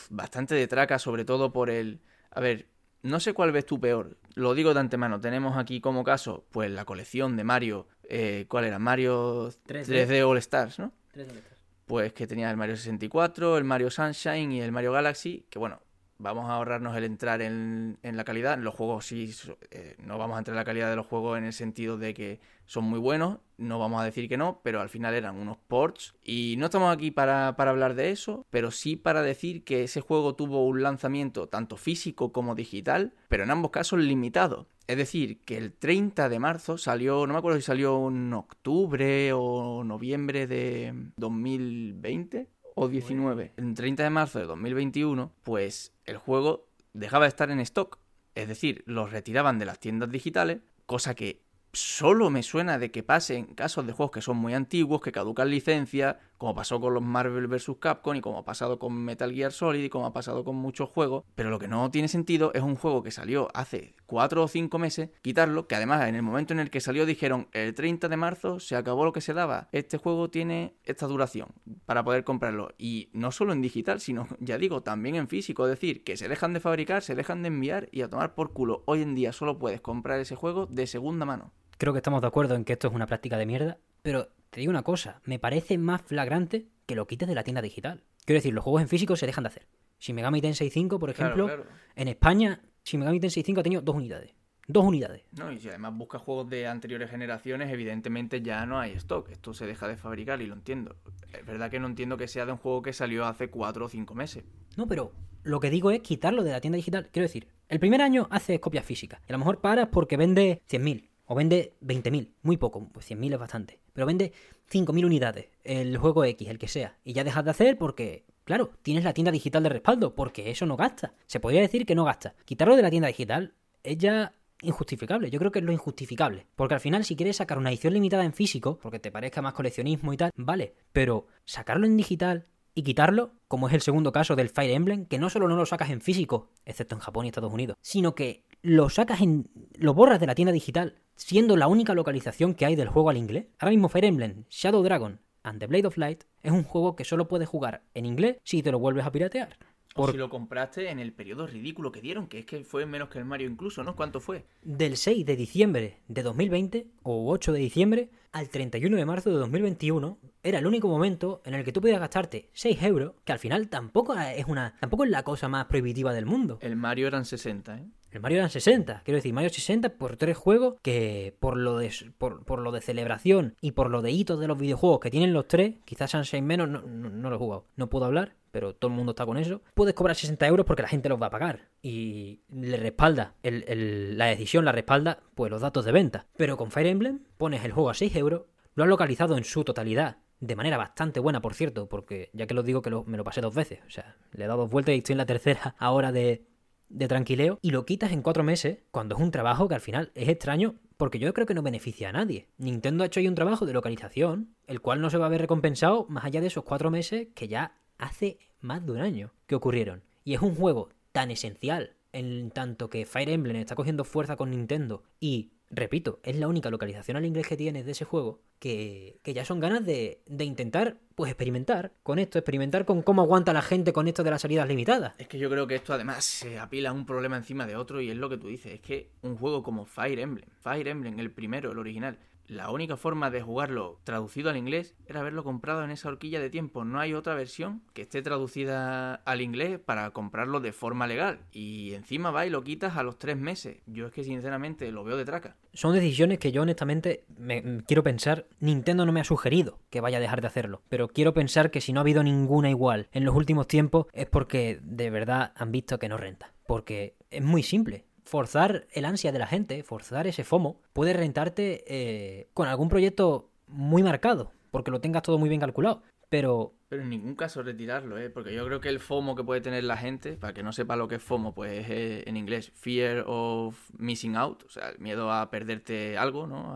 bastante de traca, sobre todo por el... A ver, no sé cuál ves tú peor, lo digo de antemano, tenemos aquí como caso, pues la colección de Mario, eh, ¿cuál era? Mario 3D, All Stars, ¿no? 3D All Stars pues que tenía el Mario 64, el Mario Sunshine y el Mario Galaxy, que bueno, vamos a ahorrarnos el entrar en, la calidad. Los juegos sí, eh, no vamos a entrar en la calidad de los juegos en el sentido de que son muy buenos, no vamos a decir que no, pero al final eran unos ports. Y no estamos aquí para, hablar de eso, pero sí para decir que ese juego tuvo un lanzamiento tanto físico como digital, pero en ambos casos limitado. Es decir, que el 30 de marzo salió, no me acuerdo si salió en octubre o noviembre de 2020 o 19. El 30 de marzo de 2021, pues el juego dejaba de estar en stock. Es decir, los retiraban de las tiendas digitales, cosa que solo me suena de que pase en casos de juegos que son muy antiguos, que caducan licencia, como pasó con los Marvel vs. Capcom y como ha pasado con Metal Gear Solid y como ha pasado con muchos juegos. Pero lo que no tiene sentido es un juego que salió hace 4 o 5 meses, quitarlo, que además en el momento en el que salió dijeron el 30 de marzo se acabó lo que se daba. Este juego tiene esta duración para poder comprarlo. Y no solo en digital, sino, ya digo, también en físico. Es decir, que se dejan de fabricar, se dejan de enviar y a tomar por culo. Hoy en día solo puedes comprar ese juego de segunda mano creo que estamos de acuerdo en que esto es una práctica de mierda, pero te digo una cosa, me parece más flagrante que lo quites de la tienda digital. Quiero decir, los juegos en físico se dejan de hacer. Si Megami Tensei 5, por ejemplo, en España, si Megami Tensei 5 ha tenido dos unidades. Dos unidades. No, y si además buscas juegos de anteriores generaciones, evidentemente ya no hay stock. Esto se deja de fabricar y lo entiendo. Es verdad que no entiendo que sea de un juego que salió hace cuatro o cinco meses. No, pero lo que digo es quitarlo de la tienda digital. Quiero decir, el primer año hace copias físicas. Y a lo mejor paras porque vende 100.000 o vende 20.000, muy poco, pues 100.000 es bastante, pero vende 5.000 unidades, el juego X, el que sea, y ya dejas de hacer porque, claro, tienes la tienda digital de respaldo, porque eso no gasta. Se podría decir que no gasta. Quitarlo de la tienda digital es ya injustificable. Yo creo que es lo injustificable. Porque al final, si quieres sacar una edición limitada en físico, porque te parezca más coleccionismo y tal, vale. Pero sacarlo en digital y quitarlo, como es el segundo caso del Fire Emblem, que no solo no lo sacas en físico, excepto en Japón y Estados Unidos, sino que lo sacas en. lo borras de la tienda digital, siendo la única localización que hay del juego al inglés. Ahora mismo Fire Emblem, Shadow Dragon and the Blade of Light es un juego que solo puedes jugar en inglés si te lo vuelves a piratear. O si lo compraste en el periodo ridículo que dieron, que es que fue menos que el Mario incluso, ¿no? ¿Cuánto fue? Del 6 de diciembre de 2020 o 8 de diciembre al 31 de marzo de 2021 era el único momento en el que tú podías gastarte 6 euros, que al final tampoco es una tampoco es la cosa más prohibitiva del mundo. El Mario eran 60, ¿eh? El Mario eran 60, quiero decir, Mario 60 por tres juegos que por lo de por, lo de celebración y por lo de hitos de los videojuegos que tienen los tres, quizás sean 6 menos, no, no, lo he jugado, no puedo hablar, pero todo el mundo está con eso. Puedes cobrar 60 euros porque la gente los va a pagar y le respalda la decisión, la respalda pues los datos de venta. Pero con Fire Emblem pones el juego a 6 euros, lo has localizado en su totalidad de manera bastante buena, por cierto, porque ya que lo digo que me lo pasé dos veces, o sea, le he dado dos vueltas y estoy en la tercera ahora de, de tranquileo y lo quitas en cuatro meses cuando es un trabajo que al final es extraño porque yo creo que no beneficia a nadie. Nintendo ha hecho ahí un trabajo de localización, el cual no se va a ver recompensado más allá de esos cuatro meses que ya hace más de un año que ocurrieron. Y es un juego tan esencial en tanto que Fire Emblem está cogiendo fuerza con Nintendo y repito, es la única localización al inglés que tienes de ese juego, que, ya son ganas de, de, intentar, pues experimentar con esto, experimentar con cómo aguanta la gente con esto de las salidas limitadas. Es que yo creo que esto además se apila un problema encima de otro y es lo que tú dices, es que un juego como Fire Emblem, Fire Emblem, el primero, el original, la única forma de jugarlo traducido al inglés era haberlo comprado en esa horquilla de tiempo. No hay otra versión que esté traducida al inglés para comprarlo de forma legal. Y encima va y lo quitas a los tres meses. Yo es que sinceramente lo veo de traca. Son decisiones que yo honestamente me, quiero pensar. Nintendo no me ha sugerido que vaya a dejar de hacerlo. Pero quiero pensar que si no ha habido ninguna igual en los últimos tiempos es porque de verdad han visto que no renta. Porque es muy simple forzar el ansia de la gente, forzar ese FOMO, puede rentarte eh, con algún proyecto muy marcado, porque lo tengas todo muy bien calculado. Pero... Pero en ningún caso retirarlo, ¿eh? Porque yo creo que el FOMO que puede tener la gente, para que no sepa lo que es FOMO, pues es eh, en inglés Fear of Missing Out, o sea, el miedo a perderte algo, ¿no?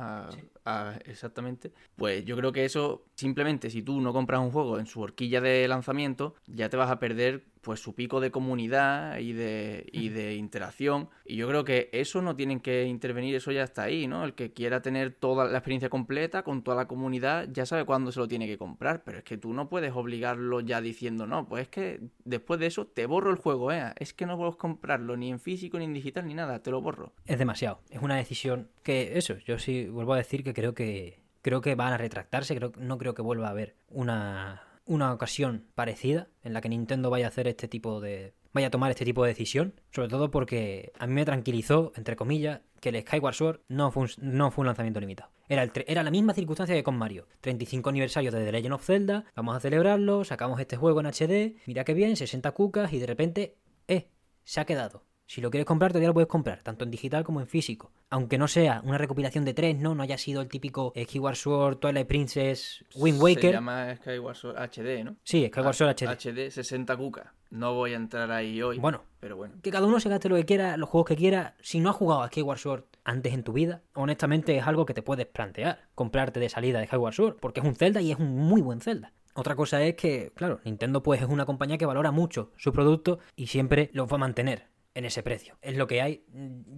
exactamente. Pues yo creo que eso, simplemente si tú no compras un juego en su horquilla de lanzamiento, ya te vas a perder pues su pico de comunidad y de, y de interacción. Y yo creo que eso no tienen que intervenir, eso ya está ahí, ¿no? El que quiera tener toda la experiencia completa con toda la comunidad ya sabe cuándo se lo tiene que comprar, pero es que tú no puedes obligarlo ya diciendo, no, pues es que después de eso te borro el juego, ¿eh? Es que no puedes comprarlo ni en físico, ni en digital, ni nada, te lo borro. Es demasiado, es una decisión que, eso, yo sí vuelvo a decir que creo que creo que van a retractarse, creo, no creo que vuelva a haber una una ocasión parecida en la que Nintendo vaya a hacer este tipo de vaya a tomar este tipo de decisión, sobre todo porque a mí me tranquilizó, entre comillas, que el Skyward Sword no fue un, no fue un lanzamiento limitado. Era, era la misma circunstancia que con Mario. 35 aniversario de The Legend of Zelda, vamos a celebrarlo, sacamos este juego en HD, mira qué bien, 60 cucas y de repente, eh, se ha quedado. Si lo quieres comprar, todavía lo puedes comprar, tanto en digital como en físico. Aunque no sea una recopilación de tres, ¿no? No haya sido el típico Skyward Sword, Twilight Princess, Wind Waker. Se llama Skyward Sword HD, ¿no? Sí, Skyward Sword HD. HD 60 cuca. No voy a entrar ahí hoy. Bueno, pero bueno. Que cada uno se gaste lo que quiera, los juegos que quiera. Si no has jugado a Skyward Sword antes en tu vida, honestamente es algo que te puedes plantear. Comprarte de salida de Skyward Sword, porque es un Zelda y es un muy buen Zelda. Otra cosa es que, claro, Nintendo pues es una compañía que valora mucho su producto y siempre los va a mantener en ese precio. Es lo que hay.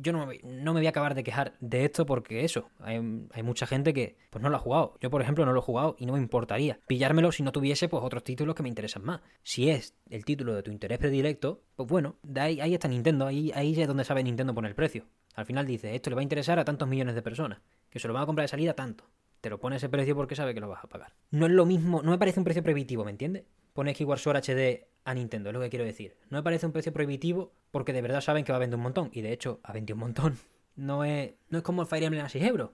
Yo no me, no me voy a acabar de quejar de esto porque eso, hay, mucha gente que pues no lo ha jugado. Yo, por ejemplo, no lo he jugado y no me importaría pillármelo si no tuviese pues otros títulos que me interesan más. Si es el título de tu interés predilecto, pues bueno, ahí, está Nintendo, ahí, ahí es donde sabe Nintendo poner el precio. Al final dice, esto le va a interesar a tantos millones de personas, que se lo van a comprar de salida tanto. Te lo pone ese precio porque sabe que lo vas a pagar. No es lo mismo, no me parece un precio prohibitivo, ¿me entiendes? Pone Skyward Sword HD a Nintendo, es lo que quiero decir. No me parece un precio prohibitivo porque de verdad saben que va a vender un montón. Y de hecho, ha vendido un montón. No es, no es como el Fire Emblem a 6 euros.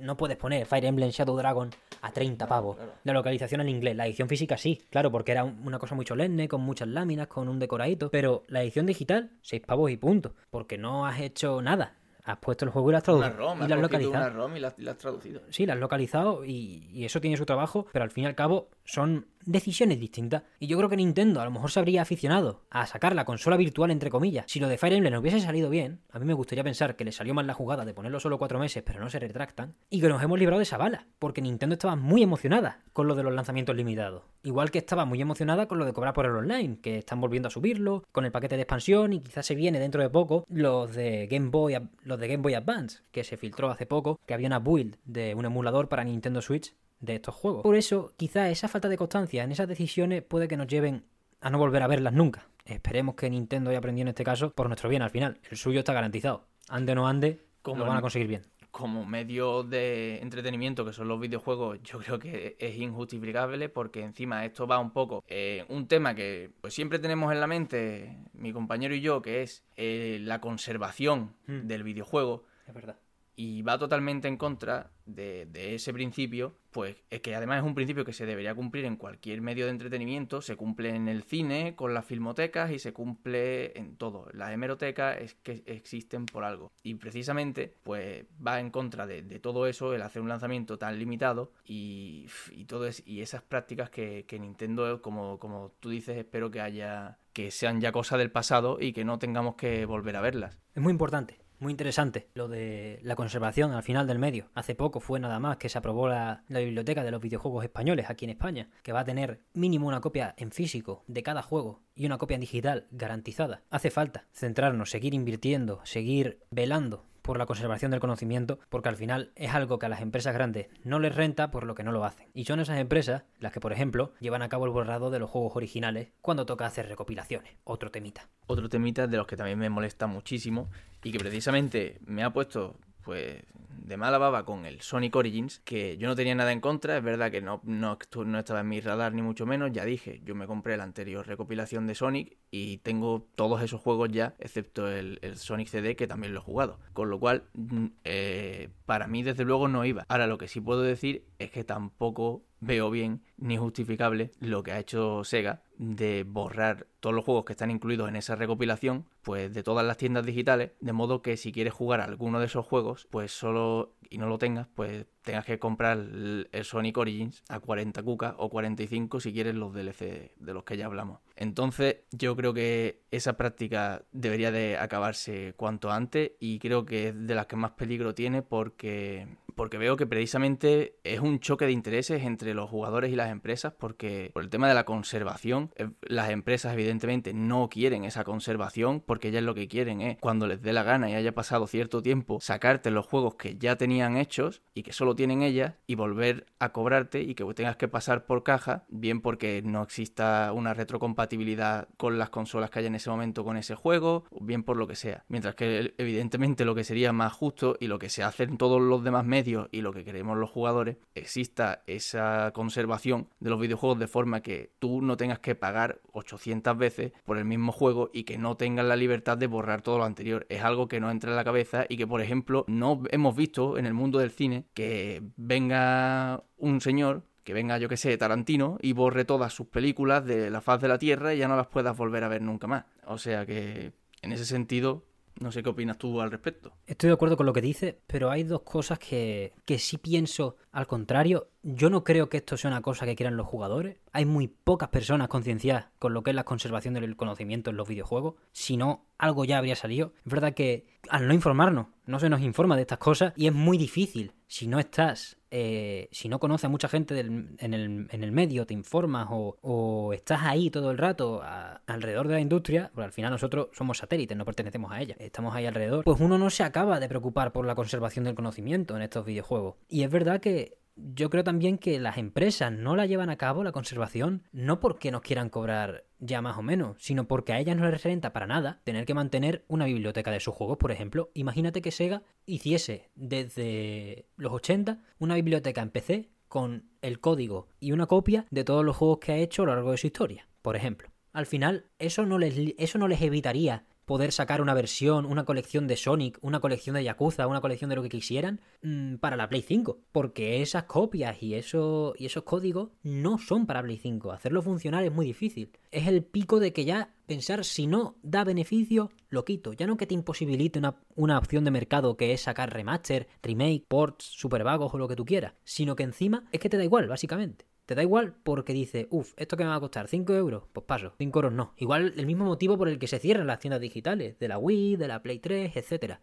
No puedes poner Fire Emblem Shadow Dragon a 30 pavos. La localización en inglés. La edición física sí, claro, porque era una cosa muy solemne, con muchas láminas, con un decoradito. Pero la edición digital, 6 pavos y punto. Porque no has hecho nada has puesto el juego y lo has traducido. y lo has localizado. y la, has traducido. Sí, lo has localizado y, y, eso tiene su trabajo, pero al fin y al cabo son decisiones distintas. Y yo creo que Nintendo a lo mejor se habría aficionado a sacar la consola virtual, entre comillas. Si lo de Fire Emblem hubiese salido bien, a mí me gustaría pensar que le salió mal la jugada de ponerlo solo cuatro meses, pero no se retractan, y que nos hemos librado de esa bala, porque Nintendo estaba muy emocionada con lo de los lanzamientos limitados. Igual que estaba muy emocionada con lo de cobrar por el online, que están volviendo a subirlo, con el paquete de expansión, y quizás se viene dentro de poco los de Game Boy, los de Game Boy Advance, que se filtró hace poco, que había una build de un emulador para Nintendo Switch de estos juegos. Por eso, quizá esa falta de constancia en esas decisiones puede que nos lleven a no volver a verlas nunca. Esperemos que Nintendo haya aprendido en este caso por nuestro bien al final. El suyo está garantizado. Ande o no ande, Como lo van a conseguir bien. como medio de entretenimiento que son los videojuegos, yo creo que es injustificable porque encima esto va un poco eh, un tema que pues siempre tenemos en la mente mi compañero y yo, que es eh, la conservación Hmm. del videojuego Es verdad. Y va totalmente en contra de, ese principio, pues es que además es un principio que se debería cumplir en cualquier medio de entretenimiento, se cumple en el cine, con las filmotecas y se cumple en todo. Las hemerotecas es que existen por algo. Y precisamente, pues va en contra de, de todo eso el hacer un lanzamiento tan limitado y, y todo es, y esas prácticas que, que Nintendo, como, como tú dices, espero que haya que sean ya cosa del pasado y que no tengamos que volver a verlas. Es muy importante, muy interesante lo de la conservación al final del medio. Hace poco fue nada más que se aprobó la, la biblioteca de los videojuegos españoles aquí en España, que va a tener mínimo una copia en físico de cada juego y una copia en digital garantizada. Hace falta centrarnos, seguir invirtiendo, seguir velando por la conservación del conocimiento, porque al final es algo que a las empresas grandes no les renta por lo que no lo hacen. Y son esas empresas las que, por ejemplo, llevan a cabo el borrado de los juegos originales cuando toca hacer recopilaciones. Otro temita. otro temita de los que también me molesta muchísimo y que precisamente me ha puesto pues de mala baba con el Sonic Origins, que yo no tenía nada en contra, es verdad que no, no, no estaba en mi radar ni mucho menos, ya dije, yo me compré la anterior recopilación de Sonic y tengo todos esos juegos ya, excepto el, el Sonic CD que también lo he jugado, con lo cual mm, eh, para mí desde luego no iba. Ahora lo que sí puedo decir es que tampoco veo bien ni justificable lo que ha hecho Sega de borrar todos los juegos que están incluidos en esa recopilación, pues de todas las tiendas digitales, de modo que si quieres jugar alguno de esos juegos, pues solo y no lo tengas, pues tengas que comprar el, Sonic Origins a 40 cucas o 45 si quieres los DLC de los que ya hablamos. Entonces, yo creo que esa práctica debería de acabarse cuanto antes y creo que es de las que más peligro tiene porque porque veo que precisamente es un choque de intereses entre los jugadores y las empresas porque por el tema de la conservación eh, las empresas evidentemente no quieren esa conservación porque ellas lo que quieren es cuando les dé la gana y haya pasado cierto tiempo sacarte los juegos que ya tenían hechos y que solo tienen ellas y volver a cobrarte y que tengas que pasar por caja bien porque no exista una retrocompatibilidad con las consolas que haya en ese momento con ese juego bien por lo que sea. Mientras que evidentemente lo que sería más justo y lo que se hace en todos los demás medios y lo que queremos los jugadores exista esa conservación de los videojuegos de forma que tú no tengas que pagar 800 veces por el mismo juego y que no tengas la libertad de borrar todo lo anterior. Es algo que no entra en la cabeza y que, por ejemplo, no hemos visto en el mundo del cine que venga un señor que venga, yo que sé, Tarantino y borre todas sus películas de la faz de la Tierra y ya no las puedas volver a ver nunca más. O sea que, en ese sentido, no sé qué opinas tú al respecto. Estoy de acuerdo con lo que dice, pero hay dos cosas que, que sí pienso al contrario. Yo no creo que esto sea una cosa que quieran los jugadores. Hay muy pocas personas concienciadas con lo que es la conservación del conocimiento en los videojuegos. Si no, algo ya habría salido. Es verdad que al no informarnos, no se nos informa de estas cosas y es muy difícil. Si no estás, eh, si no conoces a mucha gente en, el, en el medio, te informas o, o estás ahí todo el rato alrededor de la industria, porque al final nosotros somos satélites, no pertenecemos a ella, estamos ahí alrededor, pues uno no se acaba de preocupar por la conservación del conocimiento en estos videojuegos. Y es verdad que yo creo también que las empresas no la llevan a cabo la conservación no porque nos quieran cobrar ya más o menos, sino porque a ellas no les renta para nada tener que mantener una biblioteca de sus juegos, por ejemplo. Imagínate que Sega hiciese desde los 80 una biblioteca en PC con el código y una copia de todos los juegos que ha hecho a lo largo de su historia, por ejemplo. Al final, eso no les, eso no les evitaría poder sacar una versión, una colección de Sonic, una colección de Yakuza, una colección de lo que quisieran mm, para la Play 5. Porque esas copias y, eso, y esos códigos no son para Play 5. Hacerlo funcionar es muy difícil. Es el pico de que ya pensar si no da beneficio, lo quito. Ya no que te imposibilite una, una opción de mercado que es sacar remaster, remake, ports, super vagos o lo que tú quieras. Sino que encima es que te da igual, básicamente. Te da igual porque dice, uff, ¿esto que me va a costar? ¿5 euros? Pues paso, 5 euros no. Igual el mismo motivo por el que se cierran las tiendas digitales, de la Wii, de la Play 3, etcétera.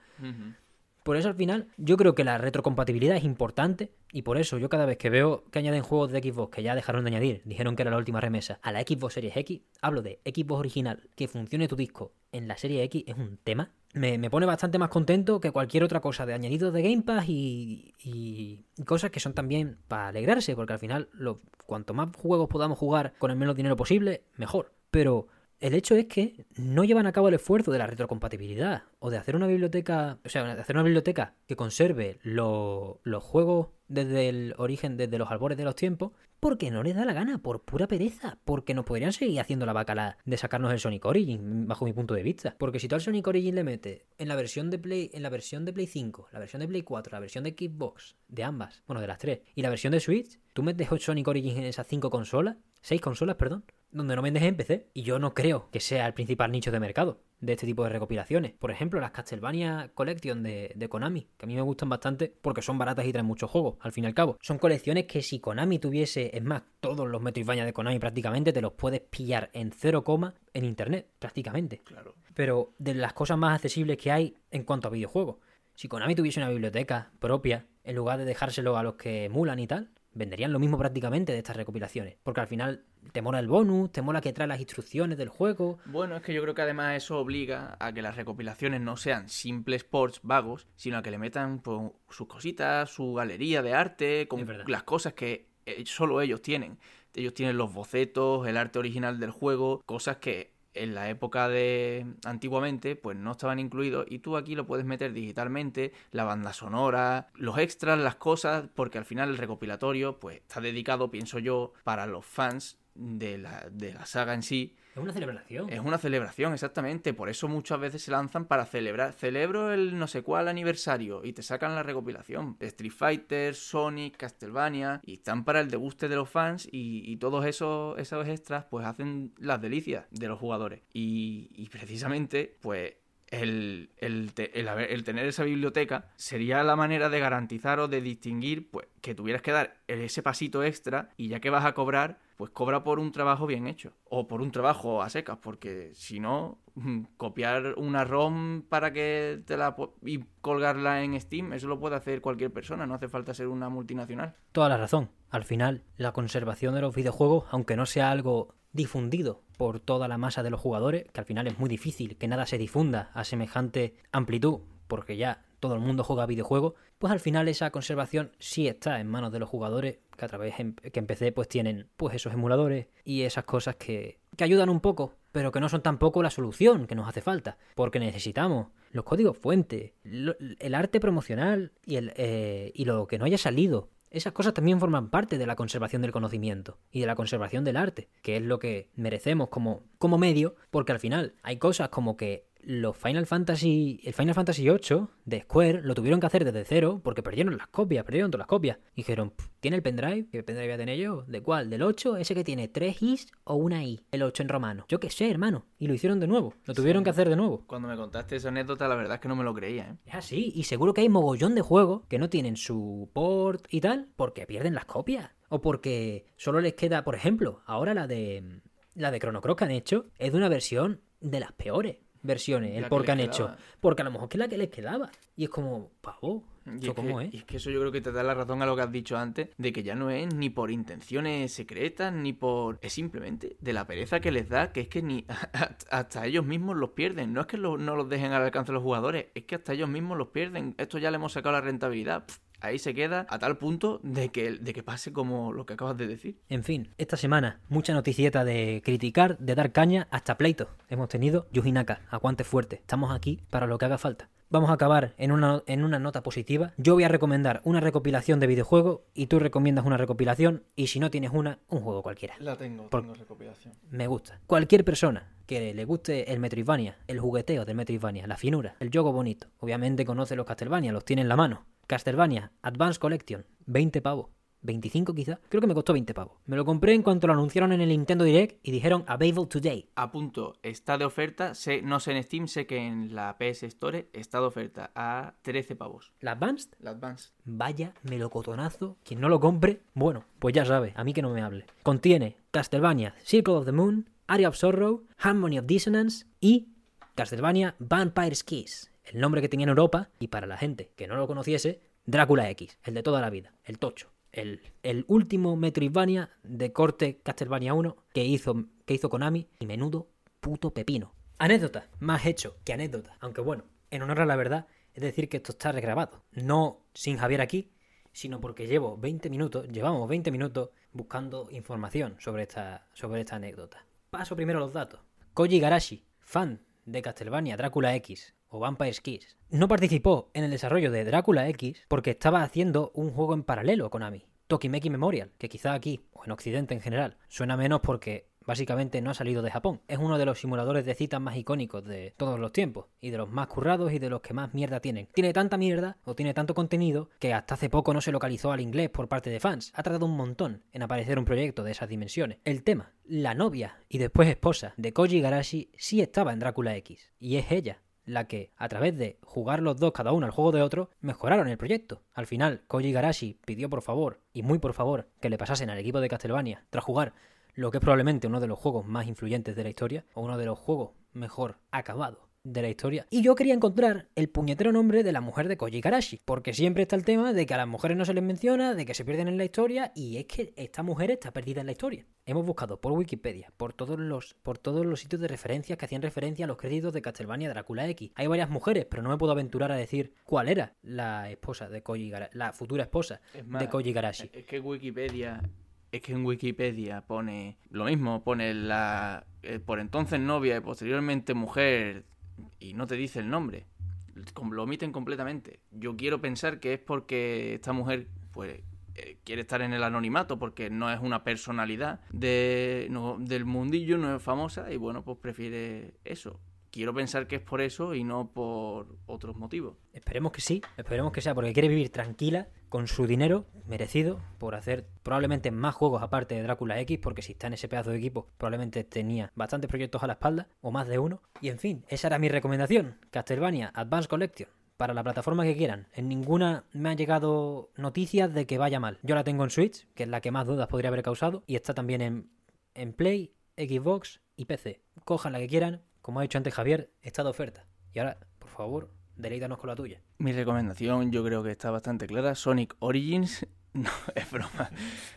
Por eso al final yo creo que la retrocompatibilidad es importante y por eso yo cada vez que veo que añaden juegos de Xbox que ya dejaron de añadir, dijeron que era la última remesa, a la Xbox Series X, hablo de Xbox original, que funcione tu disco en la serie X es un tema. Me, me pone bastante más contento que cualquier otra cosa de añadidos de Game Pass y, y cosas que son también para alegrarse, porque al final lo, cuanto más juegos podamos jugar con el menos dinero posible, mejor. pero el hecho es que no llevan a cabo el esfuerzo de la retrocompatibilidad o de hacer una biblioteca, o sea, de hacer una biblioteca que conserve los juegos desde el origen, desde los albores de los tiempos, porque no les da la gana, por pura pereza, porque nos podrían seguir haciendo la bacala de sacarnos el Sonic Origin, bajo mi punto de vista. Porque si tú al Sonic Origin le metes en la versión de Play, en la versión de Play 5, la versión de Play 4, la versión de Xbox, de ambas, bueno, de las tres, y la versión de Switch, tú metes Sonic Origin en esas cinco consolas, seis consolas, perdón, donde no vendes en PC. Y yo no creo que sea el principal nicho de mercado de este tipo de recopilaciones. Por ejemplo, las Castlevania Collection de, Konami, que a mí me gustan bastante porque son baratas y traen muchos juegos, al fin y al cabo. Son colecciones que si Konami tuviese, es más, todos los Metroidvania de Konami prácticamente te los puedes pillar en cero coma en internet, prácticamente. Claro. Pero de las cosas más accesibles que hay en cuanto a videojuegos. Si Konami tuviese una biblioteca propia, en lugar de dejárselo a los que emulan y tal, venderían lo mismo prácticamente de estas recopilaciones. Porque al final te mola el bonus, te mola que trae las instrucciones del juego. Bueno, es que yo creo que además eso obliga a que las recopilaciones no sean simples ports vagos, sino a que le metan pues, sus cositas, su galería de arte, con las cosas que eh, solo ellos tienen. Ellos tienen los bocetos, el arte original del juego, cosas que en la época de antiguamente pues no estaban incluidos y tú aquí lo puedes meter digitalmente, la banda sonora, los extras, las cosas, porque al final el recopilatorio pues está dedicado, pienso yo, para los fans de la, de la saga en sí es una celebración. Es una celebración, exactamente. Por eso muchas veces se lanzan para celebrar. Celebro el no sé cuál aniversario y te sacan la recopilación. Street Fighter, Sonic, Castlevania. Y están para el deguste de los fans y, todos esos, esos extras pues hacen las delicias de los jugadores. Y, precisamente pues el, el, el, tener esa biblioteca sería la manera de garantizar o de distinguir pues, que tuvieras que dar ese pasito extra y ya que vas a cobrar, pues cobra por un trabajo bien hecho o por un trabajo a secas, porque si no, copiar una ROM para que te la y colgarla en Steam, eso lo puede hacer cualquier persona, no hace falta ser una multinacional. Toda la razón. Al final, la conservación de los videojuegos, aunque no sea algo difundido por toda la masa de los jugadores, que al final es muy difícil que nada se difunda a semejante amplitud, porque ya todo el mundo juega videojuegos, pues al final esa conservación sí está en manos de los jugadores, que a través que empecé pues tienen pues esos emuladores y esas cosas que, que ayudan un poco, pero que no son tampoco la solución que nos hace falta, porque necesitamos los códigos fuentes, el arte promocional y, el, eh, y lo que no haya salido. Esas cosas también forman parte de la conservación del conocimiento y de la conservación del arte, que es lo que merecemos como, como medio, porque al final hay cosas como que los Final Fantasy, el Final Fantasy VIII de Square lo tuvieron que hacer desde cero porque perdieron las copias, perdieron todas las copias. Dijeron, ¿tiene el pendrive? ¿Qué pendrive voy a tener yo? ¿De cuál? ¿Del 8? ¿Ese que tiene 3 Is o una I? El 8 en romano. Yo qué sé, hermano. Y lo hicieron de nuevo. Lo tuvieron que hacer de nuevo. Cuando me contaste esa anécdota, la verdad es que no me lo creía, ¿eh? Es así. Y seguro que hay mogollón de juegos que no tienen su port y tal porque pierden las copias. O porque solo les queda, por ejemplo, ahora la de... La de Chrono Cross que han hecho es de una versión de las peores versiones, el por que han hecho. Porque a lo mejor que es la que les quedaba. Y es como, pavo, y es, que, es? que eso yo creo que te da la razón a lo que has dicho antes, de que ya no es ni por intenciones secretas, ni por... Es simplemente de la pereza que les da, que es que ni hasta ellos mismos los pierden. No es que no los dejen al alcance de los jugadores, es que hasta ellos mismos los pierden. Esto ya le hemos sacado la rentabilidad ahí se queda a tal punto de que, de que pase como lo que acabas de decir. En fin, esta semana mucha noticieta de criticar, de dar caña, hasta pleito. Hemos tenido Yujinaka, aguante fuerte. Estamos aquí para lo que haga falta. Vamos a acabar en una, en una nota positiva. Yo voy a recomendar una recopilación de videojuegos y tú recomiendas una recopilación y si no tienes una, un juego cualquiera. La tengo, tengo recopilación. Me gusta. Cualquier persona que le guste el Metroidvania, el jugueteo del Metroidvania, la finura, el juego bonito, obviamente conoce los Castlevania, los tiene en la mano. Castlevania Advance Collection, 20 pavos. 25 quizá. Creo que me costó 20 pavos. Me lo compré en cuanto lo anunciaron en el Nintendo Direct y dijeron Available Today. A punto, está de oferta. Sé, no sé en Steam, sé que en la PS Store está de oferta a 13 pavos. ¿La Advanced? La Advanced. Vaya melocotonazo. Quien no lo compre, bueno, pues ya sabe, a mí que no me hable. Contiene Castlevania Circle of the Moon, Area of Sorrow, Harmony of Dissonance y Castlevania Vampire's Kiss el nombre que tenía en Europa, y para la gente que no lo conociese, Drácula X, el de toda la vida, el tocho. El, el último Metroidvania de corte Castlevania 1 que hizo, que hizo Konami y menudo puto pepino. Anécdota, más hecho que anécdota, aunque bueno, en honor a la verdad, es decir que esto está regrabado. No sin Javier aquí, sino porque llevo 20 minutos, llevamos 20 minutos buscando información sobre esta, sobre esta anécdota. paso primero los datos. Koji Garashi, fan de Castlevania Drácula X o Vampire Kiss, no participó en el desarrollo de Drácula X porque estaba haciendo un juego en paralelo con Ami, Tokimeki Memorial, que quizá aquí, o en Occidente en general, suena menos porque básicamente no ha salido de Japón. Es uno de los simuladores de citas más icónicos de todos los tiempos y de los más currados y de los que más mierda tienen. Tiene tanta mierda o tiene tanto contenido que hasta hace poco no se localizó al inglés por parte de fans. Ha tardado un montón en aparecer un proyecto de esas dimensiones. El tema, la novia y después esposa de Koji Garashi sí estaba en Drácula X y es ella la que, a través de jugar los dos cada uno al juego de otro, mejoraron el proyecto. Al final, Koji Garashi pidió por favor, y muy por favor, que le pasasen al equipo de Castlevania, tras jugar lo que es probablemente uno de los juegos más influyentes de la historia, o uno de los juegos mejor acabados de la historia. Y yo quería encontrar el puñetero nombre de la mujer de Koji Karashi, porque siempre está el tema de que a las mujeres no se les menciona, de que se pierden en la historia, y es que esta mujer está perdida en la historia. Hemos buscado por Wikipedia, por todos los, por todos los sitios de referencia que hacían referencia a los créditos de Castlevania Drácula X. Hay varias mujeres, pero no me puedo aventurar a decir cuál era la esposa de Koji Garashi, la futura esposa de Koji Garashi. Es que Wikipedia es que en Wikipedia pone lo mismo, pone la eh, por entonces novia y posteriormente mujer y no te dice el nombre. Lo omiten completamente. Yo quiero pensar que es porque esta mujer pues eh, quiere estar en el anonimato porque no es una personalidad de, del mundillo, no es famosa y bueno, pues prefiere eso quiero pensar que es por eso y no por otros motivos. Esperemos que sí, esperemos que sea porque quiere vivir tranquila con su dinero merecido por hacer probablemente más juegos aparte de Drácula X, porque si está en ese pedazo de equipo probablemente tenía bastantes proyectos a la espalda o más de uno. Y en fin, esa era mi recomendación, Castlevania Advanced Collection. Para la plataforma que quieran. En ninguna me han llegado noticias de que vaya mal. Yo la tengo en Switch, que es la que más dudas podría haber causado, y está también en, en Play, Xbox y PC. Cojan la que quieran, como ha dicho antes Javier, está de oferta. Y ahora, por favor, deleítanos con la tuya. Mi recomendación yo creo que está bastante clara. Sonic Origins. No, es broma.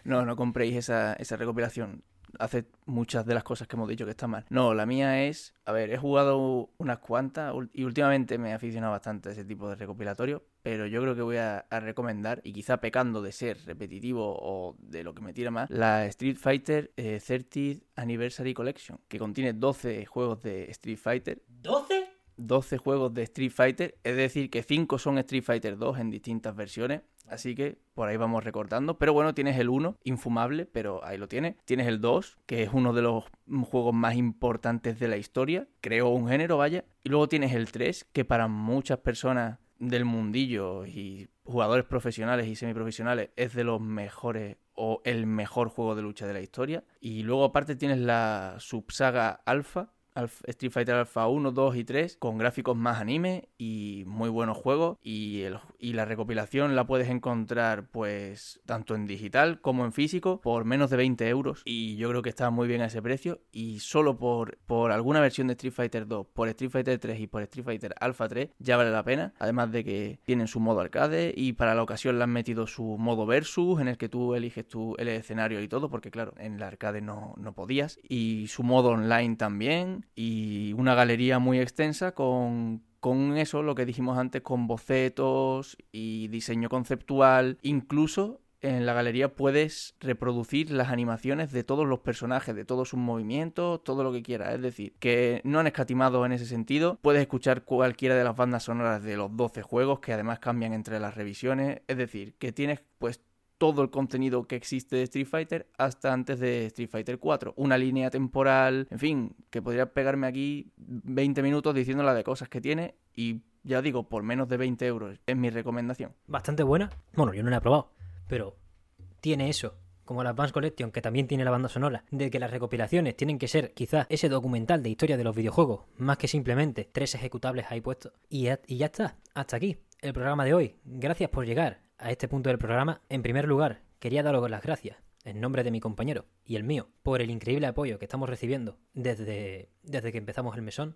No, no compréis esa, esa recopilación hace muchas de las cosas que hemos dicho que están mal. No, la mía es, a ver, he jugado unas cuantas y últimamente me he aficionado bastante a ese tipo de recopilatorio, pero yo creo que voy a, recomendar, y quizá pecando de ser repetitivo o de lo que me tira más, la Street Fighter 30th eh, Anniversary Collection, que contiene 12 juegos de Street Fighter. ¿12? 12 juegos de Street Fighter, es decir, que 5 son Street Fighter 2 en distintas versiones. Así que por ahí vamos recortando. Pero bueno, tienes el 1, infumable, pero ahí lo tienes. Tienes el 2, que es uno de los juegos más importantes de la historia. Creó un género, vaya. Y luego tienes el 3, que para muchas personas del mundillo y jugadores profesionales y semiprofesionales es de los mejores o el mejor juego de lucha de la historia. Y luego aparte tienes la subsaga Alpha, Street Fighter Alpha 1, 2 y 3 con gráficos más anime y muy buenos juegos. Y, el, y la recopilación la puedes encontrar pues tanto en digital como en físico por menos de 20 euros. Y yo creo que está muy bien a ese precio. Y solo por, por alguna versión de Street Fighter 2, por Street Fighter 3 y por Street Fighter Alpha 3 ya vale la pena, además de que tienen su modo arcade y para la ocasión le han metido su modo versus en el que tú eliges tu, el escenario y todo porque claro, en la arcade no, no podías. Y su modo online también y una galería muy extensa con, con eso, lo que dijimos antes, con bocetos y diseño conceptual, incluso en la galería puedes reproducir las animaciones de todos los personajes, de todos sus movimientos, todo lo que quieras. Es decir, que no han escatimado en ese sentido. Puedes escuchar cualquiera de las bandas sonoras de los 12 juegos que además cambian entre las revisiones. Es decir, que tienes pues todo el contenido que existe de Street Fighter hasta antes de Street Fighter 4. Una línea temporal, en fin, que podría pegarme aquí 20 minutos diciéndola de cosas que tiene y ya digo, por menos de 20 euros. Es mi recomendación. Bastante buena. Bueno, yo no la he probado, pero tiene eso. Como la Advanced Collection, que también tiene la banda sonora, de que las recopilaciones tienen que ser quizás ese documental de historia de los videojuegos, más que simplemente tres ejecutables ahí puestos. Y y ya está, hasta aquí el programa de hoy. Gracias por llegar a este punto del programa, en primer lugar, quería daros las gracias, en nombre de mi compañero y el mío, por el increíble apoyo que estamos recibiendo desde, desde que empezamos el mesón.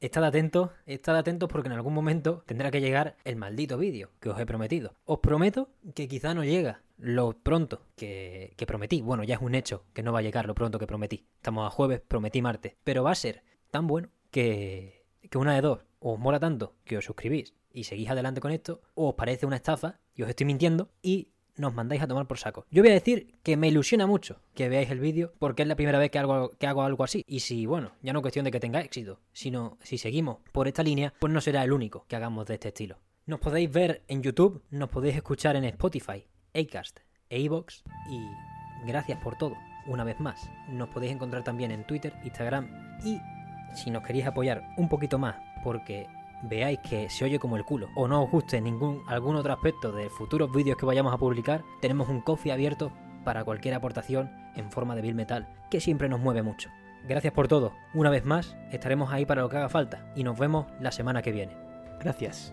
Estad atentos, estad atentos porque en algún momento tendrá que llegar el maldito vídeo que os he prometido. Os prometo que quizá no llega lo pronto que, que prometí. Bueno, ya es un hecho que no va a llegar lo pronto que prometí. Estamos a jueves, prometí martes. Pero va a ser tan bueno que, que una de dos, os mola tanto que os suscribís y seguís adelante con esto, o os parece una estafa y os estoy mintiendo y nos mandáis a tomar por saco. Yo voy a decir que me ilusiona mucho que veáis el vídeo porque es la primera vez que hago, algo así. Y si, bueno, ya no es cuestión de que tenga éxito, sino si seguimos por esta línea, pues no será el único que hagamos de este estilo. Nos podéis ver en YouTube, nos podéis escuchar en Spotify, Acast e iVoox y gracias por todo, una vez más. Nos podéis encontrar también en Twitter, Instagram y si nos queréis apoyar un poquito más porque veáis que se oye como el culo o no os guste ningún algún otro aspecto de futuros vídeos que vayamos a publicar, tenemos un coffee abierto para cualquier aportación en forma de bill metal que siempre nos mueve mucho. Gracias por todo. Una vez más, estaremos ahí para lo que haga falta y nos vemos la semana que viene. Gracias.